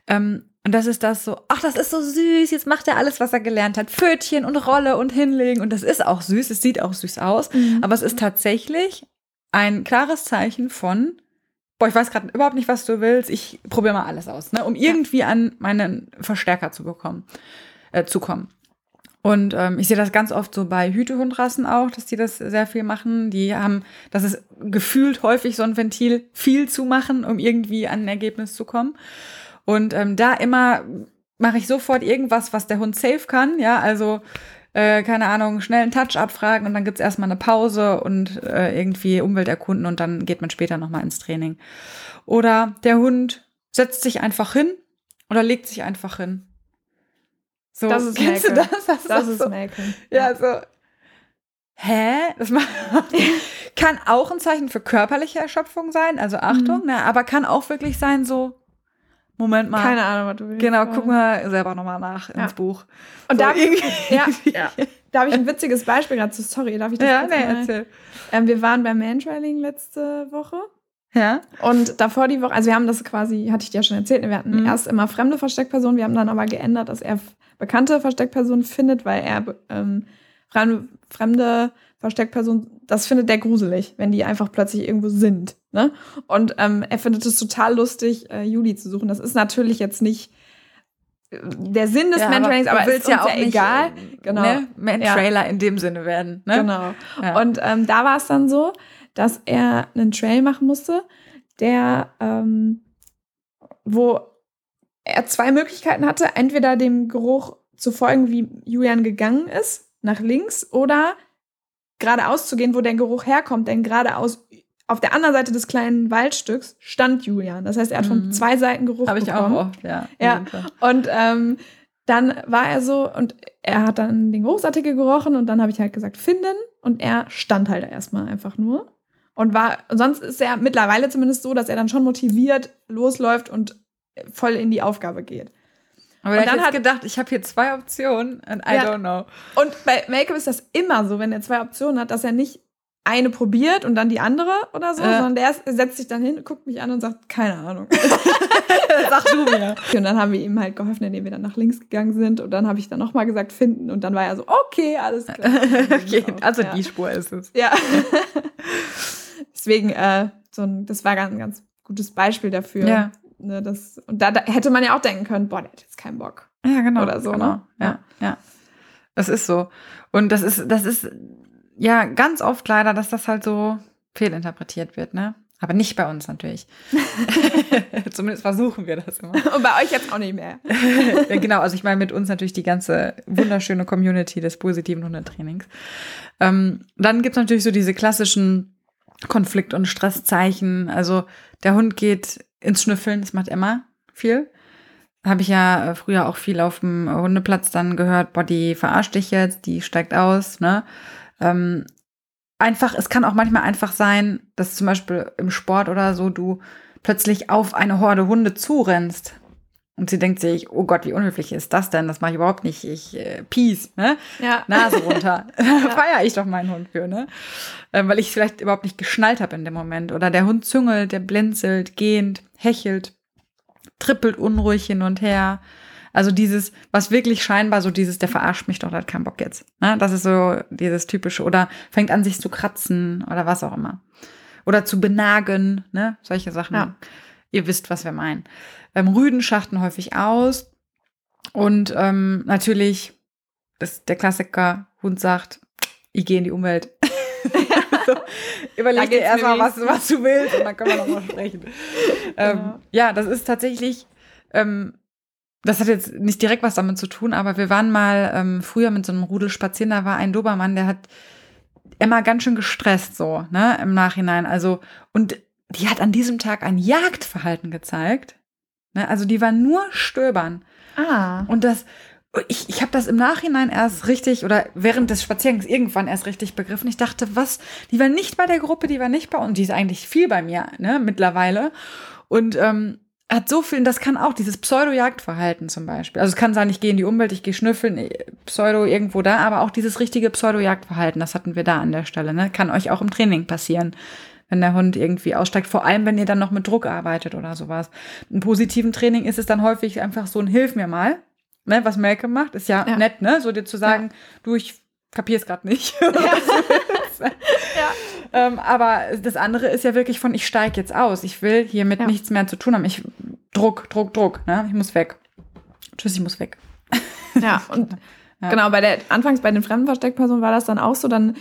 Ähm, und das ist das so, ach, das ist so süß, jetzt macht er alles, was er gelernt hat. Pfötchen und Rolle und hinlegen. Und das ist auch süß, es sieht auch süß aus. Mhm. Aber es ist tatsächlich ein klares Zeichen von, boah, ich weiß gerade überhaupt nicht, was du willst, ich probiere mal alles aus, ne, um irgendwie an meinen Verstärker zu bekommen, äh, zu kommen. Und ähm, ich sehe das ganz oft so bei Hütehundrassen auch, dass die das sehr viel machen. Die haben, das ist gefühlt häufig so ein Ventil, viel zu machen, um irgendwie an ein Ergebnis zu kommen. Und ähm, da immer mache ich sofort irgendwas, was der Hund safe kann. Ja, also äh, keine Ahnung, schnell einen Touch abfragen und dann gibt's erstmal eine Pause und äh, irgendwie Umwelt erkunden und dann geht man später nochmal ins Training. Oder der Hund setzt sich einfach hin oder legt sich einfach hin. So, das ist kennst Melke. du das? Das, das ist so, Melken. Ja, so. Hä? Das macht, [LAUGHS] kann auch ein Zeichen für körperliche Erschöpfung sein, also Achtung, mhm. ne, aber kann auch wirklich sein, so, Moment mal. Keine Ahnung, was du willst. Genau, guck mal selber nochmal nach ja. ins Buch. Und so, da, ja, [LAUGHS] ja. da habe ich ein witziges Beispiel dazu. Sorry, darf ich das Ja, nee, erzähl. Ähm, wir waren beim Mantrailing letzte Woche. Ja. Und davor die Woche, also wir haben das quasi, hatte ich dir ja schon erzählt, wir hatten mhm. erst immer fremde Versteckpersonen, wir haben dann aber geändert, dass er bekannte Versteckpersonen findet, weil er ähm, fremde Versteckpersonen, das findet der gruselig, wenn die einfach plötzlich irgendwo sind. Ne? Und ähm, er findet es total lustig, äh, Juli zu suchen. Das ist natürlich jetzt nicht äh, der Sinn des ja, Mantrainings, aber, aber ist ja auch ja egal. Nicht, äh, genau. Ne? Man-Trailer ja. in dem Sinne werden. Ne? Genau. Ja. Und ähm, da war es dann so, dass er einen Trail machen musste, der, ähm, wo er zwei Möglichkeiten hatte, entweder dem Geruch zu folgen, wie Julian gegangen ist, nach links, oder geradeaus zu gehen, wo der Geruch herkommt, denn geradeaus auf der anderen Seite des kleinen Waldstücks stand Julian. Das heißt, er hat von Mhm. zwei Seiten Geruch Habe ich auch bekommen. oft, ja. Ja. Und ähm, dann war er so, und er hat dann den Geruchsartikel gerochen und dann habe ich halt gesagt, finden. Und er stand halt erstmal einfach nur. Und war, und sonst ist er mittlerweile zumindest so, dass er dann schon motiviert losläuft und voll in die Aufgabe geht. Aber Und dann hat gedacht, ich habe hier zwei Optionen and I Ja. don't know. Und bei Make-up ist das immer so, wenn er zwei Optionen hat, dass er nicht eine probiert und dann die andere oder so, Ja. sondern der setzt sich dann hin, guckt mich an und sagt, keine Ahnung. [LAUGHS] Sag du mir. Und dann haben wir ihm halt geholfen, indem wir dann nach links gegangen sind. Und dann habe ich dann nochmal gesagt, finden. Und dann war er so, okay, alles klar. [LAUGHS] okay, also ja. die Spur ist es. Ja. [LAUGHS] Deswegen, äh, so ein, das war ein ganz gutes Beispiel dafür. Ja. Ne, das, und da, da hätte man ja auch denken können, boah, der hat jetzt keinen Bock. Ja, genau. Oder so, genau. ne? Ja, ja. Das ist so. Und das ist, das ist ja ganz oft leider, dass das halt so fehlinterpretiert wird, ne? Aber nicht bei uns natürlich. [LAUGHS] [LAUGHS] Zumindest versuchen wir das immer. Und bei euch jetzt auch nicht mehr. [LAUGHS] ja, genau, also ich meine mit uns natürlich die ganze wunderschöne Community des positiven Hundetrainings. Ähm, dann gibt's natürlich so diese klassischen Konflikt- und Stresszeichen. Also der Hund geht ins Schnüffeln, das macht Emma viel. Habe ich ja äh, früher auch viel auf dem Hundeplatz dann gehört, boah, die verarscht dich jetzt, die steigt aus, ne? Ähm, einfach, es kann auch manchmal einfach sein, dass zum Beispiel im Sport oder so du plötzlich auf eine Horde Hunde zurennst. Und sie denkt sich, oh Gott, wie unhöflich ist das denn? Das mache ich überhaupt nicht. Ich äh, Peace, ne? Ja. Nase runter. [LAUGHS] [LAUGHS] Feier ich doch meinen Hund für, ne? Ähm, weil ich vielleicht überhaupt nicht geschnallt habe in dem Moment. Oder der Hund züngelt, der blinzelt, gehend, hechelt, trippelt unruhig hin und her. Also dieses, was wirklich scheinbar so dieses, der verarscht mich doch, der hat keinen Bock jetzt. Ne? Das ist so dieses typische. Oder fängt an, sich zu kratzen oder was auch immer. Oder zu benagen, ne? Solche Sachen. Ja. Ihr wisst, was wir meinen. Ähm, Rüden schachten häufig aus. Und ähm, natürlich, das, der Klassiker, Hund sagt, ich gehe in die Umwelt. [LAUGHS] so, überleg dir erstmal, was, was du willst und dann können wir nochmal sprechen. [LAUGHS] ähm, Genau. ja, das ist tatsächlich, ähm, das hat jetzt nicht direkt was damit zu tun, aber wir waren mal ähm, früher mit so einem Rudel spazieren, da war ein Dobermann, der hat Emma ganz schön gestresst, so, ne, im Nachhinein. Also, und die hat an diesem Tag ein Jagdverhalten gezeigt. Ne? Also die war nur stöbern. Ah. Und das, ich, ich habe das im Nachhinein erst richtig oder während des Spaziergangs irgendwann erst richtig begriffen. Ich dachte, was? Die war nicht bei der Gruppe, die war nicht bei uns. Die ist eigentlich viel bei mir, ne, mittlerweile. Und ähm, hat so viel, und das kann auch dieses Pseudo-Jagdverhalten zum Beispiel. Also es kann sein, ich gehe in die Umwelt, ich gehe schnüffeln, eh, Pseudo irgendwo da, aber auch dieses richtige Pseudo-Jagdverhalten, das hatten wir da an der Stelle, ne? Kann euch auch im Training passieren, wenn der Hund irgendwie aussteigt, vor allem wenn ihr dann noch mit Druck arbeitet oder sowas. Im positiven Training ist es dann häufig einfach so ein Hilf mir mal, ne? Was Melke macht, ist ja, Ja. nett, ne? So dir zu sagen, du, ich kapier's gerade nicht. [LAUGHS] [LAUGHS] Ja. Ähm, aber das andere ist ja wirklich von, ich steige jetzt aus. Ich will hiermit Ja. nichts mehr zu tun haben. Ich Druck, Druck, Druck. Ne? Ich muss weg. Tschüss, ich muss weg. Ja, [LAUGHS] und Ja. genau, bei der, anfangs bei den Fremdenversteckpersonen war das dann auch so, dann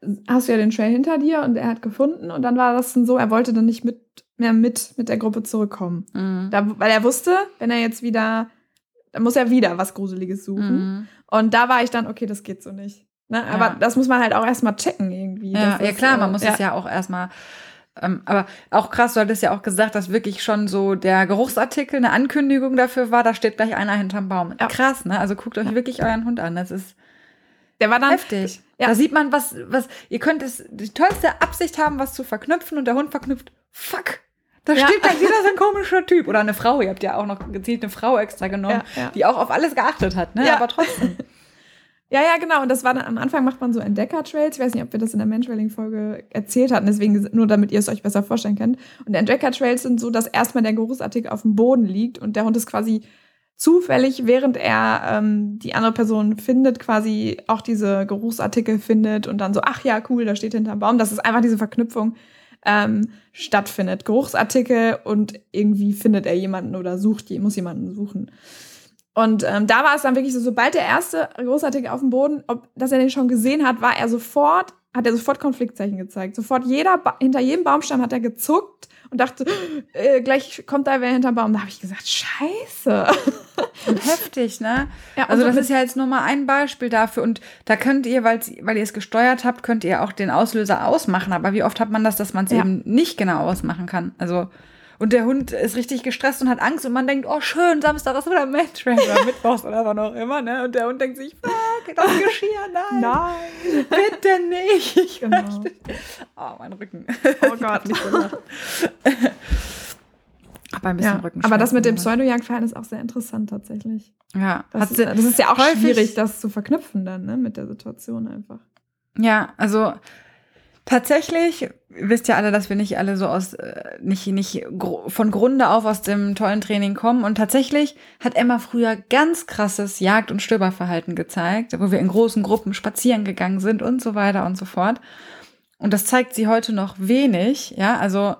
äh, hast du ja den Trail hinter dir und er hat gefunden und dann war das dann so, er wollte dann nicht mit, mehr mit, mit der Gruppe zurückkommen. Mhm. Da, weil er wusste, wenn er jetzt wieder, dann muss er wieder was Gruseliges suchen. Mhm. Und da war ich dann, okay, das geht so nicht. Ne? Aber Ja. das muss man halt auch erstmal checken irgendwie. Ja, ja klar, man muss es ja auch erstmal. Ähm, aber auch krass, du hattest ja auch gesagt, dass wirklich schon so der Geruchsartikel eine Ankündigung dafür war, da steht gleich einer hinterm Baum. Ja. Krass, ne? Also guckt euch wirklich euren Hund an. Das ist Der war dann, heftig. ja. Da sieht man, was, was, ihr könnt es, die tollste Absicht haben, was zu verknüpfen und der Hund verknüpft, fuck. Da Ja. steht gleich wieder so ein [LAUGHS] komischer Typ. Oder eine Frau, ihr habt ja auch noch gezielt eine Frau extra genommen, Ja, die auch auf alles geachtet hat, ne? Ja. Aber trotzdem. [LAUGHS] Ja, ja, genau. Und das war dann am Anfang macht man so Entdecker-Trails. Ich weiß nicht, ob wir das in der Menschwelling-Folge erzählt hatten, deswegen nur damit ihr es euch besser vorstellen könnt. Und Entdecker-Trails sind so, dass erstmal der Geruchsartikel auf dem Boden liegt und der Hund ist quasi zufällig, während er ähm, die andere Person findet, quasi auch diese Geruchsartikel findet und dann so, ach ja, cool, da steht hinterm Baum. Das ist einfach diese Verknüpfung ähm, stattfindet. Geruchsartikel und irgendwie findet er jemanden oder sucht, muss jemanden suchen. Und ähm, da war es dann wirklich so, sobald der erste Großartige auf dem Boden, ob, dass er den schon gesehen hat, war er sofort, hat er sofort Konfliktzeichen gezeigt. Sofort jeder, hinter jedem Baumstamm hat er gezuckt und dachte, [GASPS] äh, gleich kommt da wer hinterm Baum. Da habe ich gesagt, scheiße. Und heftig, ne? [LAUGHS] Ja, also das ist ja jetzt nur mal ein Beispiel dafür. Und da könnt ihr, weil weil ihr es gesteuert habt, könnt ihr auch den Auslöser ausmachen. Aber wie oft hat man das, dass man es Ja. eben nicht genau ausmachen kann? Also und der Hund ist richtig gestresst und hat Angst und man denkt, oh schön, Samstag ist wieder Matchtrain oder Mittwochs oder wann auch immer, ne? Und der Hund denkt sich, fuck, das Geschirr, nein, [LAUGHS] Nein. bitte nicht. Ich Genau. möchte. Oh, mein Rücken. Oh Gott. [LAUGHS] Aber ein bisschen Ja, Rücken. aber das mit dem Pseudojagdverhalten ist auch sehr interessant tatsächlich. Ja, Das, ist, das ist ja auch schwierig, das zu verknüpfen dann, ne, mit der Situation einfach. Ja, also tatsächlich wisst ja alle, dass wir nicht alle so aus äh, nicht nicht von Grunde auf aus dem tollen Training kommen und tatsächlich hat Emma früher ganz krasses Jagd- und Stöberverhalten gezeigt, wo wir in großen Gruppen spazieren gegangen sind und so weiter und so fort. Und das zeigt sie heute noch wenig, ja, also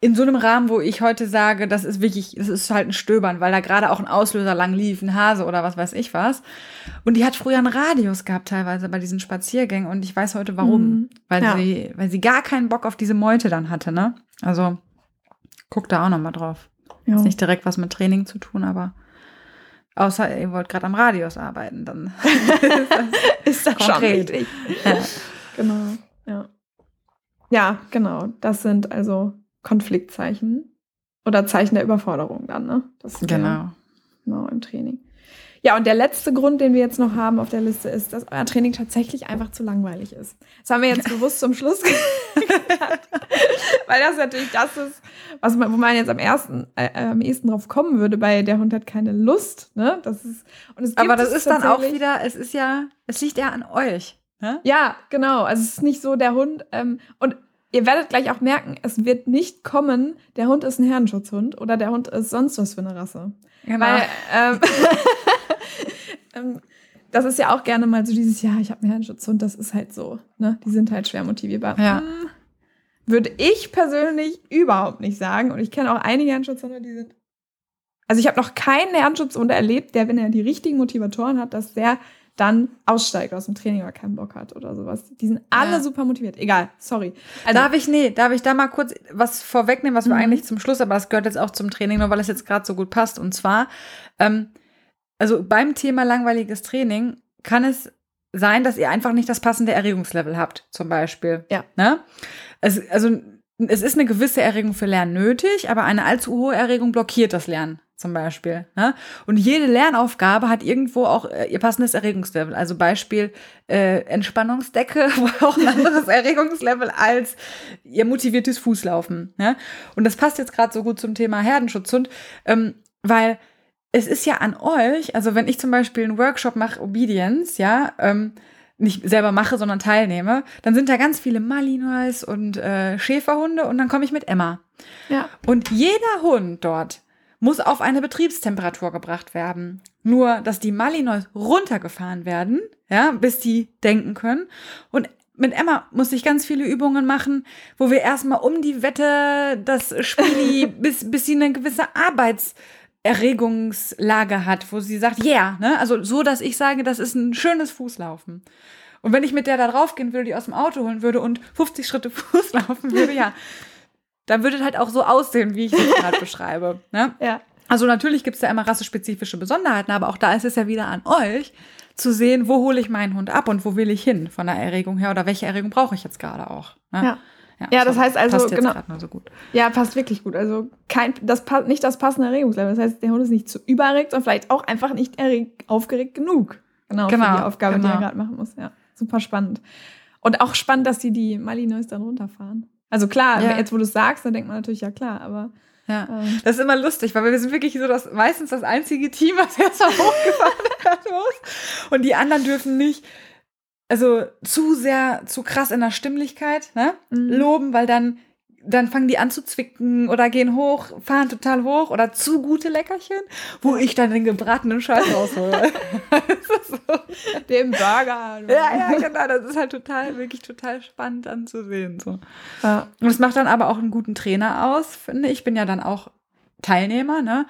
in so einem Rahmen, wo ich heute sage, das ist wirklich, das ist halt ein Stöbern, weil da gerade auch ein Auslöser lang lief, ein Hase oder was weiß ich was. Und die hat früher einen Radius gehabt teilweise bei diesen Spaziergängen und ich weiß heute warum. Mhm. Weil Ja. sie, weil sie gar keinen Bock auf diese Meute dann hatte, ne? Also, guck da auch noch mal drauf. Ist nicht direkt was mit Training zu tun, aber außer ihr wollt gerade am Radius arbeiten, dann. [LAUGHS] ist das schon Konkret. richtig. ja. Genau, ja. Ja, genau. Das sind also Konfliktzeichen oder Zeichen der Überforderung dann, ne? Das Genau. Genau, im Training. Ja, und der letzte Grund, den wir jetzt noch haben auf der Liste, ist, dass euer Training tatsächlich einfach zu langweilig ist. Das haben wir jetzt [LAUGHS] bewusst zum Schluss [LAUGHS] gesagt, weil das natürlich das ist, was man, wo man jetzt am ersten, äh, am ehesten drauf kommen würde, bei der Hund hat keine Lust, ne? Das ist, und es gibt Aber das ist dann auch wieder, es ist ja, es liegt ja an euch. Ne? Ja, genau. Also es ist nicht so, der Hund, ähm, und ihr werdet gleich auch merken, es wird nicht kommen, der Hund ist ein Herdenschutzhund oder der Hund ist sonst was für eine Rasse. Genau. Weil, ähm, [LAUGHS] ähm, das ist ja auch gerne mal so dieses, ja, ich habe einen Herdenschutzhund, das ist halt so, ne? Die sind halt schwer motivierbar. Ja. Hm, Würde ich persönlich überhaupt nicht sagen. Und ich kenne auch einige Herdenschutzhunde, die sind. Also ich habe noch keinen Herdenschutzhund erlebt, der, wenn er die richtigen Motivatoren hat, dass der dann aussteigt aus dem Training oder keinen Bock hat oder sowas. Die sind alle Ja. super motiviert. Egal, sorry. Also, darf ich, nee, darf ich da mal kurz was vorwegnehmen, was wir Mhm. eigentlich zum Schluss, aber das gehört jetzt auch zum Training, nur weil es jetzt gerade so gut passt. Und zwar, ähm, also beim Thema langweiliges Training kann es sein, dass ihr einfach nicht das passende Erregungslevel habt, zum Beispiel. Ja. Ne? Es, also es ist eine gewisse Erregung für Lernen nötig, aber eine allzu hohe Erregung blockiert das Lernen zum Beispiel. Ne? Und jede Lernaufgabe hat irgendwo auch äh, ihr passendes Erregungslevel. Also Beispiel äh, Entspannungsdecke [LAUGHS] braucht ein anderes Erregungslevel als ihr motiviertes Fußlaufen. Ne? Und das passt jetzt gerade so gut zum Thema Herdenschutzhund, ähm, weil es ist ja an euch, also wenn ich zum Beispiel einen Workshop mache, Obedience, ja, ähm, nicht selber mache, sondern teilnehme, dann sind da ganz viele Malinois und äh, Schäferhunde und dann komme ich mit Emma. ja. Und jeder Hund dort muss auf eine Betriebstemperatur gebracht werden. Nur, dass die Malinois runtergefahren werden, ja, bis die denken können. Und mit Emma muss ich ganz viele Übungen machen, wo wir erstmal um die Wette das Spieli, [LAUGHS] bis, bis sie eine gewisse Arbeitserregungslage hat, wo sie sagt, yeah, ne? Also so, dass ich sage, das ist ein schönes Fußlaufen. Und wenn ich mit der da draufgehen würde, die aus dem Auto holen würde und 50 Schritte [LAUGHS] Fuß laufen würde, ja, dann würde es halt auch so aussehen, wie ich es [LAUGHS] gerade beschreibe. Ne? Ja. Also natürlich gibt es da immer rassespezifische Besonderheiten, aber auch da ist es ja wieder an euch zu sehen, wo hole ich meinen Hund ab und wo will ich hin von der Erregung her oder welche Erregung brauche ich jetzt gerade auch. Ne? Ja. Ja, das heißt also, passt jetzt genau. gerade nur so gut. Ja, passt wirklich gut. Also kein, das passt nicht das passende Erregungslevel. Das heißt, der Hund ist nicht zu überregt, sondern vielleicht auch einfach nicht erregt, aufgeregt genug. Genau, Genau, für die Aufgabe, die genau. er gerade machen muss. Ja, super spannend. Und auch spannend, dass die die Malinois dann runterfahren. Also klar, Ja. jetzt wo du es sagst, dann denkt man natürlich, ja klar, aber Ja. ähm, Das ist immer lustig, weil wir sind wirklich so das meistens das einzige Team, was [LAUGHS] erstmal hochgefahren werden muss. Und die anderen dürfen nicht, also zu sehr, zu krass in der Stimmlichkeit, ne? Mhm. Loben, weil dann, dann fangen die an zu zwicken oder gehen hoch, fahren total hoch oder zu gute Leckerchen, wo ich dann den gebratenen Scheiß [LAUGHS] raushole. [LAUGHS] So. dem Burger. Ja, ja, genau. Das ist halt total, wirklich total spannend anzusehen. So. Ja. Und es macht dann aber auch einen guten Trainer aus, finde ich. Ich bin ja dann auch Teilnehmer, ne?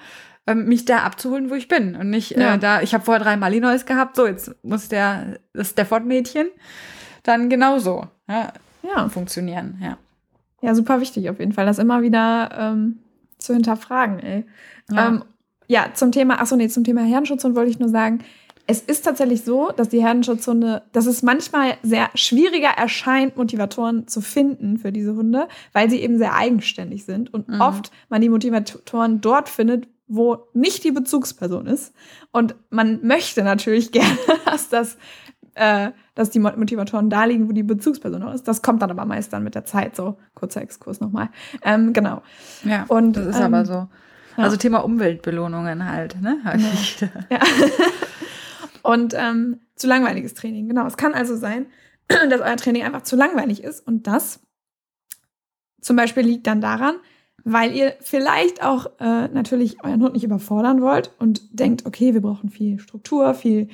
ähm, mich da abzuholen, wo ich bin. Und nicht ja. äh, da, ich habe vorher drei Malinois gehabt, so, jetzt muss der, das Stafford-Mädchen dann genauso ja, ja. funktionieren, ja. Ja, super wichtig auf jeden Fall, das immer wieder ähm, zu hinterfragen, ey. Ja. Ähm, ja, zum Thema, achso, nee, zum Thema Herdenschutzhund wollte ich nur sagen, es ist tatsächlich so, dass die Herdenschutzhunde, dass es manchmal sehr schwieriger erscheint, Motivatoren zu finden für diese Hunde, weil sie eben sehr eigenständig sind und mhm. oft man die Motivatoren dort findet, wo nicht die Bezugsperson ist. Und man möchte natürlich [LAUGHS] gerne, dass das äh, dass die Motivatoren da liegen, wo die Bezugsperson auch ist. Das kommt dann aber meist dann mit der Zeit, so kurzer Exkurs nochmal. Ähm, genau. Ja, und, das ist ähm, aber so. Also ja. Thema Umweltbelohnungen halt, ne? Ja. [LAUGHS] ja. und ähm, zu langweiliges Training, genau. Es kann also sein, [CLEARS THROAT] dass euer Training einfach zu langweilig ist und das zum Beispiel liegt dann daran, weil ihr vielleicht auch äh, natürlich euren Hund nicht überfordern wollt und denkt, okay, wir brauchen viel Struktur, viel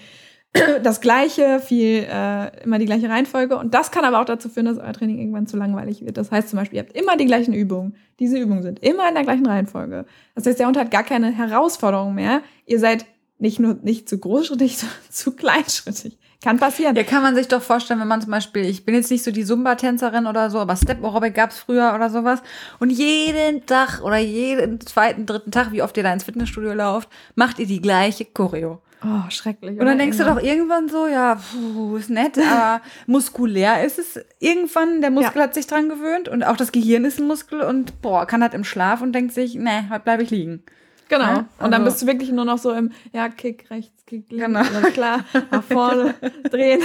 [CLEARS THROAT] das Gleiche, viel, äh, immer die gleiche Reihenfolge. Und das kann aber auch dazu führen, dass euer Training irgendwann zu langweilig wird. Das heißt zum Beispiel, ihr habt immer die gleichen Übungen. Diese Übungen sind immer in der gleichen Reihenfolge. Das heißt, der Hund hat gar keine Herausforderung mehr. Ihr seid nicht nur nicht zu großschrittig, [LAUGHS] sondern zu kleinschrittig. Kann passieren. Ja, kann man sich doch vorstellen, wenn man zum Beispiel, ich bin jetzt nicht so die Zumba-Tänzerin oder so, aber Step Aerobic gab's früher oder sowas. Und jeden Tag oder jeden zweiten, dritten Tag, wie oft ihr da ins Fitnessstudio lauft, macht ihr die gleiche Choreo. Oh, schrecklich. Und dann denkst immer. du doch irgendwann so, ja, puh, ist nett, aber [LAUGHS] muskulär ist es irgendwann, der Muskel ja. hat sich dran gewöhnt und auch das Gehirn ist ein Muskel und boah, kann halt im Schlaf und denkt sich, nee, heute bleibe ich liegen. Genau. Ja, also und dann also bist du wirklich nur noch so im, ja, Kick rechts, Kick links, genau. klar, nach vorne, [LAUGHS] drehen.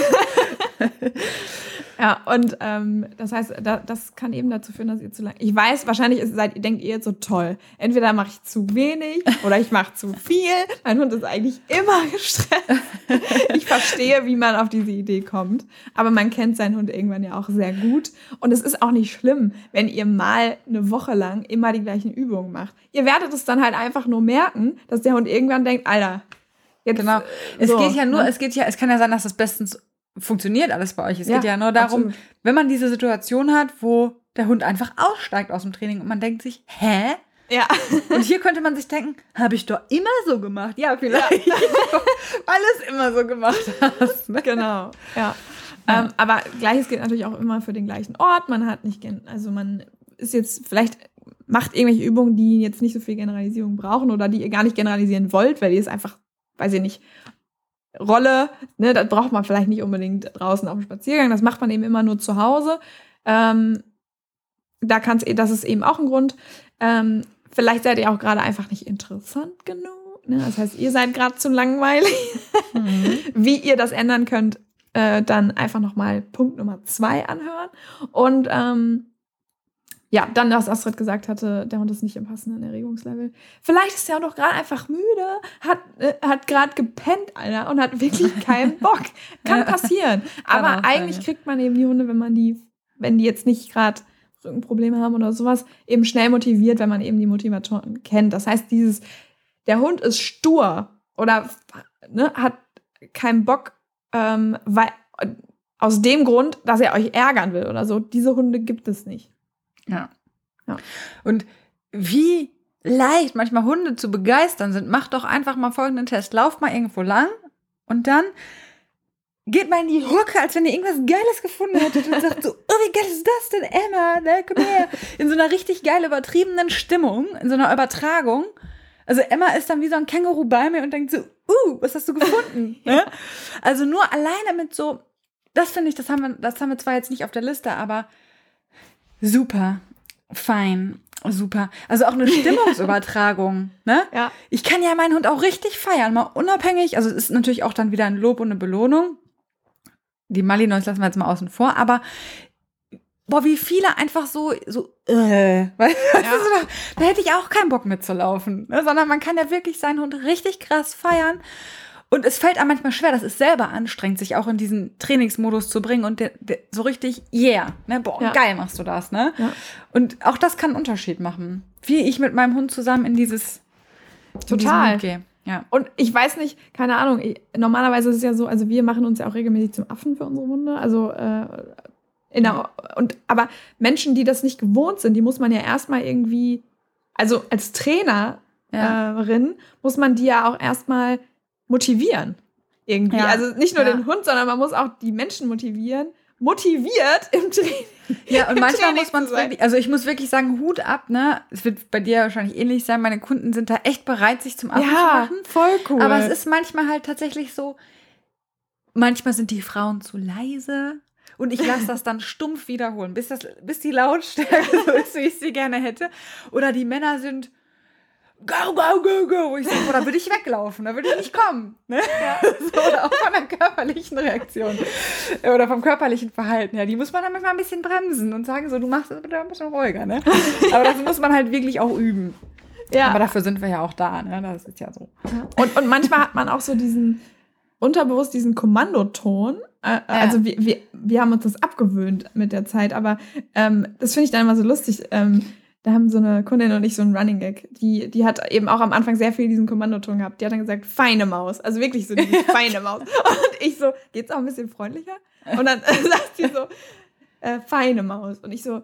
[LAUGHS] Ja, und ähm, das heißt, da, das kann eben dazu führen, dass ihr zu lang. Ich weiß, wahrscheinlich ist, seid, denkt ihr jetzt so toll. Entweder mache ich zu wenig [LAUGHS] oder ich mache zu viel. Mein Hund ist eigentlich immer [LAUGHS] gestresst. ich verstehe, wie man auf diese Idee kommt. Aber man kennt seinen Hund irgendwann ja auch sehr gut. Und es ist auch nicht schlimm, wenn ihr mal eine Woche lang immer die gleichen Übungen macht. Ihr werdet es dann halt einfach nur merken, dass der Hund irgendwann denkt, Alter, Jetzt, genau. Es so, geht ja nur, ne? es geht ja, es kann ja sein, dass das bestens funktioniert alles bei euch. Es ja, geht ja nur darum, absolut. wenn man diese Situation hat, wo der Hund einfach aussteigt aus dem Training und man denkt sich, hä? Ja. [LAUGHS] Und hier könnte man sich denken, habe ich doch immer so gemacht. Ja, vielleicht. Ja. [LAUGHS] Alles immer so gemacht hast. Ne? Genau. Ja. ja. Ähm, aber gleiches gilt natürlich auch immer für den gleichen Ort. Man hat nicht, also man ist jetzt vielleicht macht irgendwelche Übungen, die jetzt nicht so viel Generalisierung brauchen oder die ihr gar nicht generalisieren wollt, weil ihr es einfach, weiß ich nicht, Rolle, ne, das braucht man vielleicht nicht unbedingt draußen auf dem Spaziergang, das macht man eben immer nur zu Hause. Ähm, da kann es, das ist eben auch ein Grund. Ähm, vielleicht seid ihr auch gerade einfach nicht interessant genug. Ne? Das heißt, ihr seid gerade zu langweilig. Mhm. [LAUGHS] Wie ihr das ändern könnt, äh, dann einfach nochmal Punkt Nummer zwei anhören. Und ähm, ja, dann, was Astrid gesagt hatte, der Hund ist nicht im passenden Erregungslevel. Vielleicht ist der Hund doch gerade einfach müde, hat, äh, hat gerade gepennt, Alter, und hat wirklich [LAUGHS] keinen Bock. Kann passieren. Aber eigentlich sein, kriegt man eben die Hunde, wenn man die, wenn die jetzt nicht gerade Rückenprobleme haben oder sowas, eben schnell motiviert, wenn man eben die Motivatoren kennt. Das heißt, dieses, der Hund ist stur oder ne, hat keinen Bock, ähm, weil, aus dem Grund, dass er euch ärgern will oder so. Diese Hunde gibt es nicht. Ja. ja. Und wie leicht manchmal Hunde zu begeistern sind, macht doch einfach mal folgenden Test. Lauft mal irgendwo lang und dann geht mal in die Hucke, als wenn ihr irgendwas Geiles gefunden hättet und sagt so, [LAUGHS] oh, wie geil ist das denn, Emma? Ne, komm her. In so einer richtig geil übertriebenen Stimmung, in so einer Übertragung. Also Emma ist dann wie so ein Känguru bei mir und denkt so, uh, was hast du gefunden? [LAUGHS] ja. Also nur alleine mit so, das finde ich, das haben wir, das haben wir zwar jetzt nicht auf der Liste, aber Super, fein, super. Also auch eine [LAUGHS] Stimmungsübertragung, ne? Ja. Ich kann ja meinen Hund auch richtig feiern, mal unabhängig. Also es ist natürlich auch dann wieder ein Lob und eine Belohnung. Die Malinois lassen wir jetzt mal außen vor, aber boah, wie viele einfach so, so, äh, weil, ja. da, da hätte ich auch keinen Bock mitzulaufen, ne? sondern man kann ja wirklich seinen Hund richtig krass feiern und es fällt einem manchmal schwer, das ist selber anstrengend, sich auch in diesen Trainingsmodus zu bringen und der, der, so richtig, yeah, ne, boah, ja. geil machst du das, ne? Ja. Und auch das kann einen Unterschied machen. Wie ich mit meinem Hund zusammen in dieses Total. In gehe. Ja. Und ich weiß nicht, keine Ahnung, ich, normalerweise ist es ja so, also wir machen uns ja auch regelmäßig zum Affen für unsere Hunde. Also äh, in der, und aber Menschen, die das nicht gewohnt sind, die muss man ja erstmal irgendwie, also als Trainer Ja. muss man die ja auch erstmal motivieren. Irgendwie. Ja. Also nicht nur Ja. den Hund, sondern man muss auch die Menschen motivieren. Motiviert im Training. Ja, und [LAUGHS] manchmal Training muss man zu sein. wirklich, also ich muss wirklich sagen, Hut ab, ne? Es wird bei dir wahrscheinlich ähnlich sein. Meine Kunden sind da echt bereit, sich zum Affen zu Ja, machen. voll cool. Aber es ist manchmal halt tatsächlich so, manchmal sind die Frauen zu leise und ich lasse das dann [LAUGHS] stumpf wiederholen, bis, das, bis die Lautstärke so ist, wie ich sie gerne hätte. Oder die Männer sind go, go, go, go. Wo ich sage, da würde ich weglaufen, da würde ich nicht kommen. Ne? [LAUGHS] So, oder auch von der körperlichen Reaktion. Oder vom körperlichen Verhalten. Ja, die muss man dann manchmal ein bisschen bremsen und sagen, so, du machst das bitte ein bisschen ruhiger. Ne? [LAUGHS] Aber das muss man halt wirklich auch üben. ja. Aber dafür sind wir ja auch da. Ne? Das ist ja so. Und, und manchmal hat man auch so diesen, unterbewusst diesen Kommandoton. Äh, Also wir, wir, wir haben uns das abgewöhnt mit der Zeit, aber ähm, das finde ich dann immer so lustig. Ähm, da haben so eine Kundin und ich so einen Running Gag. Die, die hat eben auch am Anfang sehr viel diesen Kommandoton gehabt. Die hat dann gesagt, feine Maus. Also wirklich so diese [LAUGHS] feine Maus. Und ich so, geht's auch ein bisschen freundlicher? Und dann [LAUGHS] sagt sie so, äh, feine Maus. Und ich so,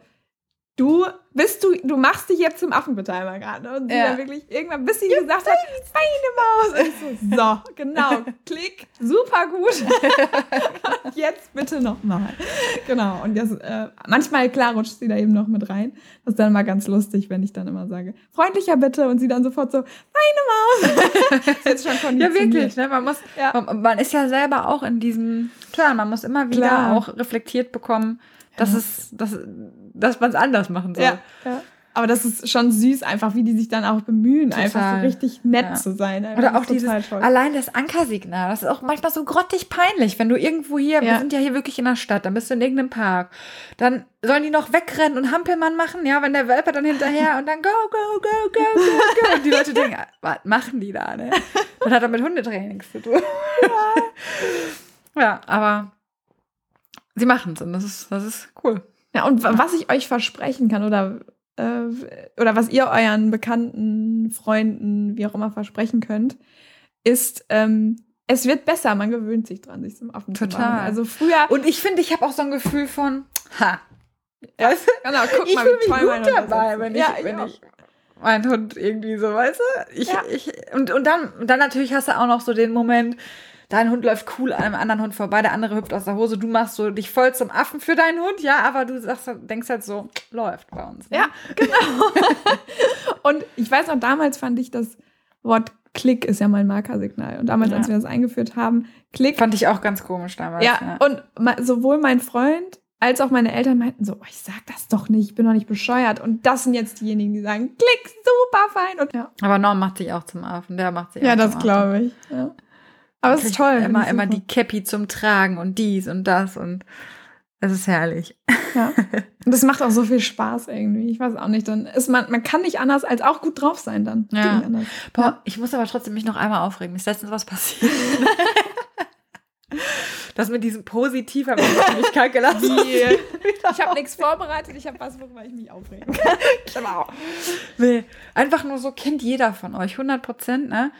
du bist du, du machst dich jetzt zum Affenbetreiber gerade. Und sie Ja. dann wirklich irgendwann, bis sie gesagt hat, feine Maus. So, so, genau, klick, super gut. [LAUGHS] Jetzt bitte nochmal. Genau. Und das, äh, manchmal, klar, rutscht sie da eben noch mit rein. Das ist dann mal ganz lustig, wenn ich dann immer sage, freundlicher bitte. Und sie dann sofort so, feine Maus. [LAUGHS] jetzt schon Ja, konditioniert. wirklich. Ne? Man, muss, Ja. man, man ist ja selber auch in diesem Turn. Man muss immer wieder Klar. auch reflektiert bekommen, dass, Ja. es, dass, dass man es anders machen soll. Ja, ja. Aber das ist schon süß, einfach wie die sich dann auch bemühen, Total. einfach so richtig nett Ja. zu sein. Einfach Oder das auch ist dieses, toll. allein das Ankersignal, das ist auch manchmal so grottig peinlich, wenn du irgendwo hier, wir sind ja hier wirklich in der Stadt, dann bist du in irgendeinem Park, dann sollen die noch wegrennen und Hampelmann machen, ja, wenn der Welpe dann hinterher und dann go, go, go, go, go, go. Und die Leute denken, [LAUGHS] was machen die da, ne? Das hat doch mit Hundetrainings zu tun. ja, [LAUGHS] aber sie machen es und das ist, das ist cool. Ja, und wa- was ich euch versprechen kann oder, äh, oder was ihr euren Bekannten, Freunden, wie auch immer versprechen könnt, ist, ähm, es wird besser, man gewöhnt sich dran, sich zum Affen zu Total. machen. Also früher, Und ich finde, ich habe auch so ein Gefühl von, ha, du? genau, guck ich mal, fühle mich mein gut dabei, ist. wenn ich, ja, wenn auch. ich meinen Hund irgendwie so, weißt du? Ich, Ja. ich, und, und dann, dann natürlich hast du auch noch so den Moment, dein Hund läuft cool an einem anderen Hund vorbei, der andere hüpft aus der Hose, du machst so dich voll zum Affen für deinen Hund, ja, aber du sagst, denkst halt so, läuft bei uns. Ne? Ja, genau. [LAUGHS] und ich weiß noch, damals fand ich das Wort Klick ist ja mein Markersignal. Und damals, Ja. als wir das eingeführt haben, Klick Fand ich auch ganz komisch damals. Ja, und ma- sowohl mein Freund als auch meine Eltern meinten so, oh, ich sag das doch nicht, ich bin doch nicht bescheuert. Und das sind jetzt diejenigen, die sagen, klick, super fein. Und ja, Aber Norm macht sich auch zum Affen, der macht sich ja auch das zum glaube ich. Ja. Aber es ist toll. Immer, immer die Cappy zum Tragen und dies und das und es ist herrlich. Ja. [LAUGHS] Und das macht auch so viel Spaß irgendwie. Ich weiß auch nicht. Dann ist man, man kann nicht anders als auch gut drauf sein dann. Ja. Boah, ich muss aber trotzdem mich noch einmal aufregen. Mir ist letztens was passiert. [LAUGHS] das mit diesem Positiv habe ich mich kalt gelassen. [LAUGHS] Ich habe nichts vorbereitet, ich habe was, worüber ich mich aufregen kann. Genau. Nee, einfach nur so, kennt jeder von euch, 100 Prozent, ne?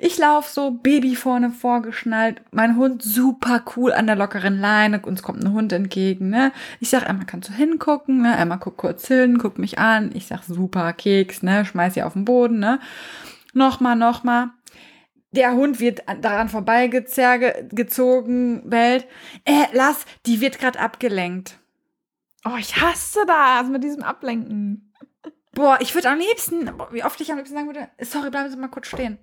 Ich laufe so, Baby vorne vorgeschnallt, mein Hund super cool an der lockeren Leine, uns kommt ein Hund entgegen, ne? Ich sag, Emma, kannst du hingucken, ne? Emma guckt kurz hin, guckt mich an, ich sag, super, Keks, ne? Schmeiß sie auf den Boden, ne? Nochmal, nochmal. Der Hund wird an- daran vorbeigezogen, bellt. Äh, lass, die wird gerade abgelenkt. Oh, ich hasse das mit diesem Ablenken. Boah, ich würde am liebsten, wie oft ich am liebsten sagen würde, sorry, bleiben Sie mal kurz stehen.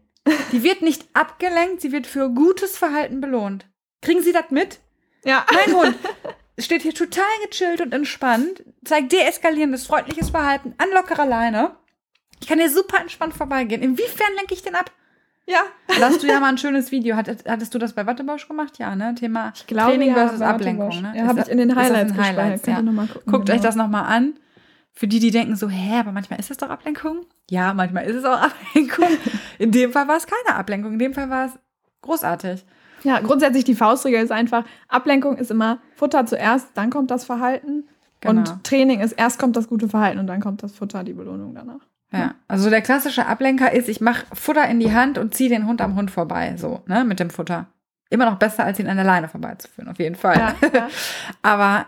Die wird nicht abgelenkt, sie wird für gutes Verhalten belohnt. Kriegen Sie das mit? Ja. Mein Hund [LAUGHS] steht hier total gechillt und entspannt, zeigt deeskalierendes, freundliches Verhalten an lockerer Leine. Ich kann hier super entspannt vorbeigehen. Inwiefern lenke ich den ab? Ja. Da hast du ja mal ein schönes Video. Hattest, hattest du das bei Wattebausch gemacht? Ja, ne? Thema glaube, Training ja, versus Ablenkung. Ne? Ja, habe ich in den Highlights. Highlights, ja. Guckt euch genau. das nochmal an. Für die, die denken so, hä, aber manchmal ist es doch Ablenkung. Ja, manchmal ist es auch [LAUGHS] Ablenkung. In dem Fall war es keine Ablenkung. In dem Fall war es großartig. Ja, grundsätzlich die Faustregel ist einfach, Ablenkung ist immer Futter zuerst, dann kommt das Verhalten. Genau. Und Training ist erst kommt das gute Verhalten und dann kommt das Futter, die Belohnung danach. Ja, also der klassische Ablenker ist, ich mache Futter in die Hand und ziehe den Hund am Hund vorbei, so, ne, mit dem Futter. Immer noch besser, als ihn an der Leine vorbeizuführen, auf jeden Fall. Ja, ja. [LAUGHS] Aber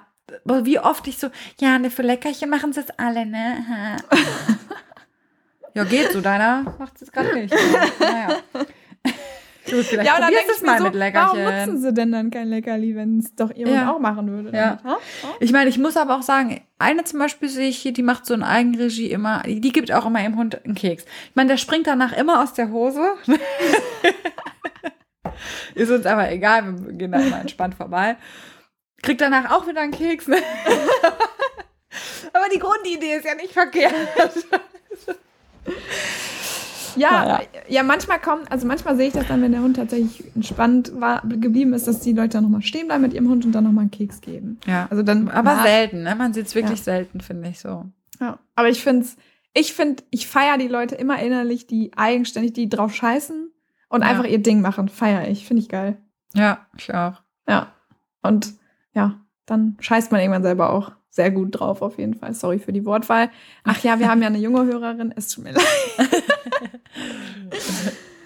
wie oft ich so, ja, ne, für Leckerchen machen sie es alle, ne? [LAUGHS] Ja, geht so, deiner macht es gerade nicht. naja. [LAUGHS] Gut, vielleicht Ja, probierst es ich mir mal so, mit warum Leckerchen. nutzen sie denn dann kein Leckerli, wenn es doch Hund Ja. auch machen würde? Ja. Ha? Ich meine, ich muss aber auch sagen, eine zum Beispiel sehe ich hier, die macht so in Eigenregie immer, die gibt auch immer ihrem Hund einen Keks. Ich meine, der springt danach immer aus der Hose. [LAUGHS] Ist uns aber egal, wir gehen da immer entspannt vorbei. Kriegt danach auch wieder einen Keks. Ne? [LAUGHS] aber die Grundidee ist ja nicht verkehrt. [LAUGHS] Ja, Naja. ja, manchmal kommt, also manchmal sehe ich das dann, wenn der Hund tatsächlich entspannt war, geblieben ist, dass die Leute dann nochmal stehen bleiben mit ihrem Hund und dann nochmal einen Keks geben. Ja, Also dann, aber nach- selten, ne? Man sieht es wirklich Ja. selten, finde ich so. Ja. Aber ich finde ich finde, ich feiere die Leute immer innerlich, die eigenständig, die drauf scheißen und Ja. einfach ihr Ding machen. Feiere ich, finde ich geil. Ja, ich auch. Ja. Und ja, dann scheißt man irgendwann selber auch sehr gut drauf, auf jeden Fall. Sorry für die Wortwahl. Ach ja, wir haben ja eine junge Hörerin, es tut mir leid. [LAUGHS]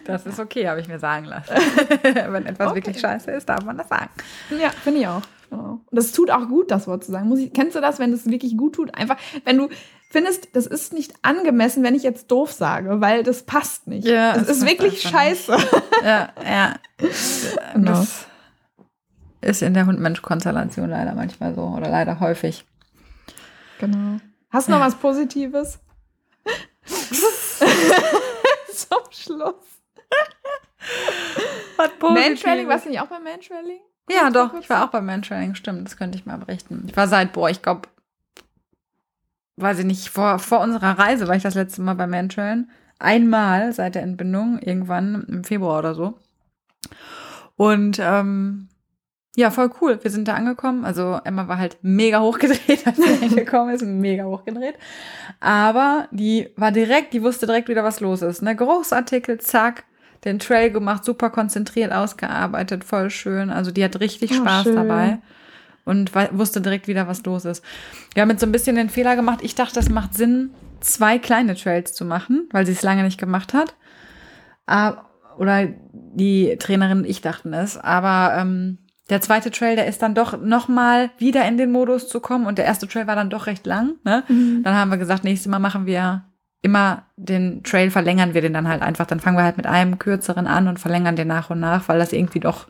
Das ist okay, habe ich mir sagen lassen. [LAUGHS] Wenn etwas Okay. wirklich scheiße ist, darf man das sagen. Ja, finde ich auch. Genau. Und das tut auch gut, das Wort zu sagen. Muss ich, kennst du das, wenn es wirklich gut tut? Einfach, wenn du findest, das ist nicht angemessen, wenn ich jetzt doof sage, weil das passt nicht. Ja, das es ist wirklich scheiße. Ja, ja. Genau. Das ist in der Hund-Mensch-Konstellation leider manchmal so oder leider häufig. Genau. Hast du noch Ja. was Positives? [LAUGHS] Zum Schluss. Mantrailing, warst du nicht auch beim Mantrailing? Ja, doch. Ich war auch beim Mantrailing, stimmt. Das könnte ich mal berichten. Ich war seit, boah, ich glaube, weiß ich nicht, vor, vor unserer Reise war ich das letzte Mal beim Mantrailen. Einmal seit der Entbindung, irgendwann im Februar oder so. Und ähm, ja, voll cool. Wir sind da angekommen. Also Emma war halt mega hochgedreht, [LAUGHS] als sie angekommen ist. Mega hochgedreht. Aber die war direkt, die wusste direkt wieder, was los ist. Ne? Geruchsartikel, zack. Den Trail gemacht, super konzentriert ausgearbeitet, voll schön. Also die hat richtig Oh, Spaß schön. dabei und wusste direkt wieder, was los ist. Wir haben jetzt so ein bisschen den Fehler gemacht. Ich dachte, das macht Sinn, zwei kleine Trails zu machen, weil sie es lange nicht gemacht hat. Ah, Oder die Trainerin, ich dachten es. Aber ähm, der zweite Trail, der ist dann doch noch mal wieder in den Modus zu kommen. Und der erste Trail war dann doch recht lang. Ne? Mhm. Dann haben wir gesagt, nächstes Mal machen wir immer den Trail, verlängern wir den dann halt einfach. Dann fangen wir halt mit einem kürzeren an und verlängern den nach und nach, weil das irgendwie doch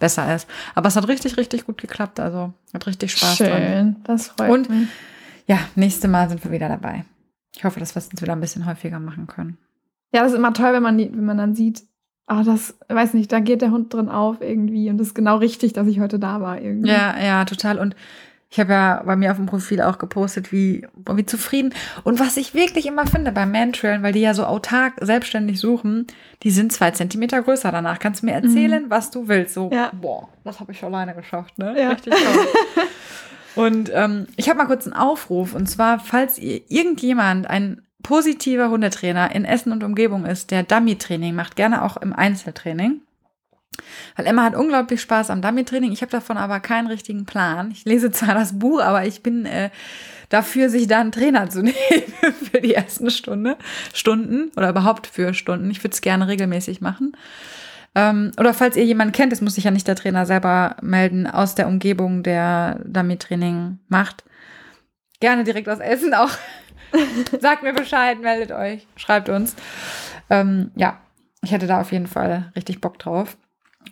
besser ist. Aber es hat richtig, richtig gut geklappt. Also hat richtig Spaß dran. Schön, das freut Und- mich. Ja, nächstes Mal sind wir wieder dabei. Ich hoffe, dass wir es jetzt wieder ein bisschen häufiger machen können. Ja, das ist immer toll, wenn man, die, wenn man dann sieht, ah, das, weiß nicht, da geht der Hund drin auf irgendwie und das ist genau richtig, dass ich heute da war irgendwie. Ja, ja, total. Und ich habe ja bei mir auf dem Profil auch gepostet, wie, wie zufrieden. Und was ich wirklich immer finde beim Mantrailen, weil die ja so autark selbstständig suchen, die sind zwei Zentimeter größer danach. Kannst du mir erzählen, was du willst? So, Ja. boah, das habe ich alleine geschafft, ne? Ja. Richtig toll. [LAUGHS] und ähm, ich habe mal kurz einen Aufruf. Und zwar, falls ihr irgendjemand ein positiver Hundetrainer in Essen und Umgebung ist, der Dummy-Training macht, gerne auch im Einzeltraining. Weil Emma hat unglaublich Spaß am Dummy-Training. Ich habe davon aber keinen richtigen Plan. Ich lese zwar das Buch, aber ich bin äh, dafür, sich da einen Trainer zu [LAUGHS] nehmen für die ersten Stunde, Stunden oder überhaupt für Stunden. Ich würde es gerne regelmäßig machen. Ähm, oder falls ihr jemanden kennt, es muss sich ja nicht der Trainer selber melden, aus der Umgebung, der Dummy-Training macht. Gerne direkt aus Essen auch. [LAUGHS] Sagt mir Bescheid, meldet euch, schreibt uns. Ähm, ja, ich hätte da auf jeden Fall richtig Bock drauf.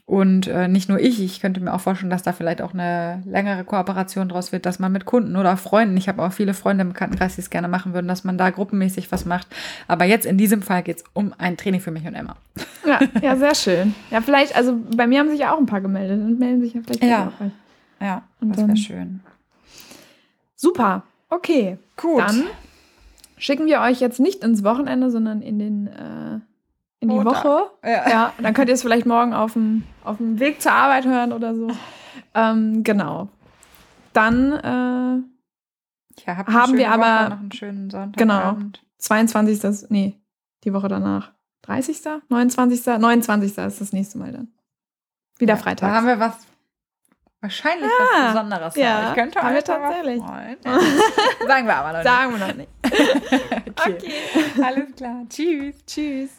Und äh, nicht nur ich, ich könnte mir auch vorstellen, dass da vielleicht auch eine längere Kooperation draus wird, dass man mit Kunden oder Freunden, ich habe auch viele Freunde im Bekanntenkreis, die es gerne machen würden, dass man da gruppenmäßig was macht. Aber jetzt in diesem Fall geht es um ein Training für mich und Emma. Ja, [LAUGHS] ja, sehr schön. Ja, vielleicht, also bei mir haben sich ja auch ein paar gemeldet und melden sich ja vielleicht Ja. auch bald. Ja, Und das wäre schön. Super, okay. Gut. Dann schicken wir euch jetzt nicht ins Wochenende, sondern in den äh, in die Montag. Woche. Ja. Ja, dann könnt ihr es vielleicht morgen auf dem, auf dem Weg zur Arbeit hören oder so. Ähm, genau. Dann äh, Ja, Haben wir aber- Woche, noch einen schönen Sonntagabend. 22. das- Nee, die Woche danach. 30. 29. 29. ist das nächste Mal dann. Wieder Ja, Freitag. Da haben wir was, wahrscheinlich Ah, was Besonderes. ja, euch. Könnte haben wir tatsächlich. [LAUGHS] Sagen wir aber noch Sagen wir noch nicht. nicht. [LAUGHS] Okay. Okay. Alles klar. Tschüss. Tschüss.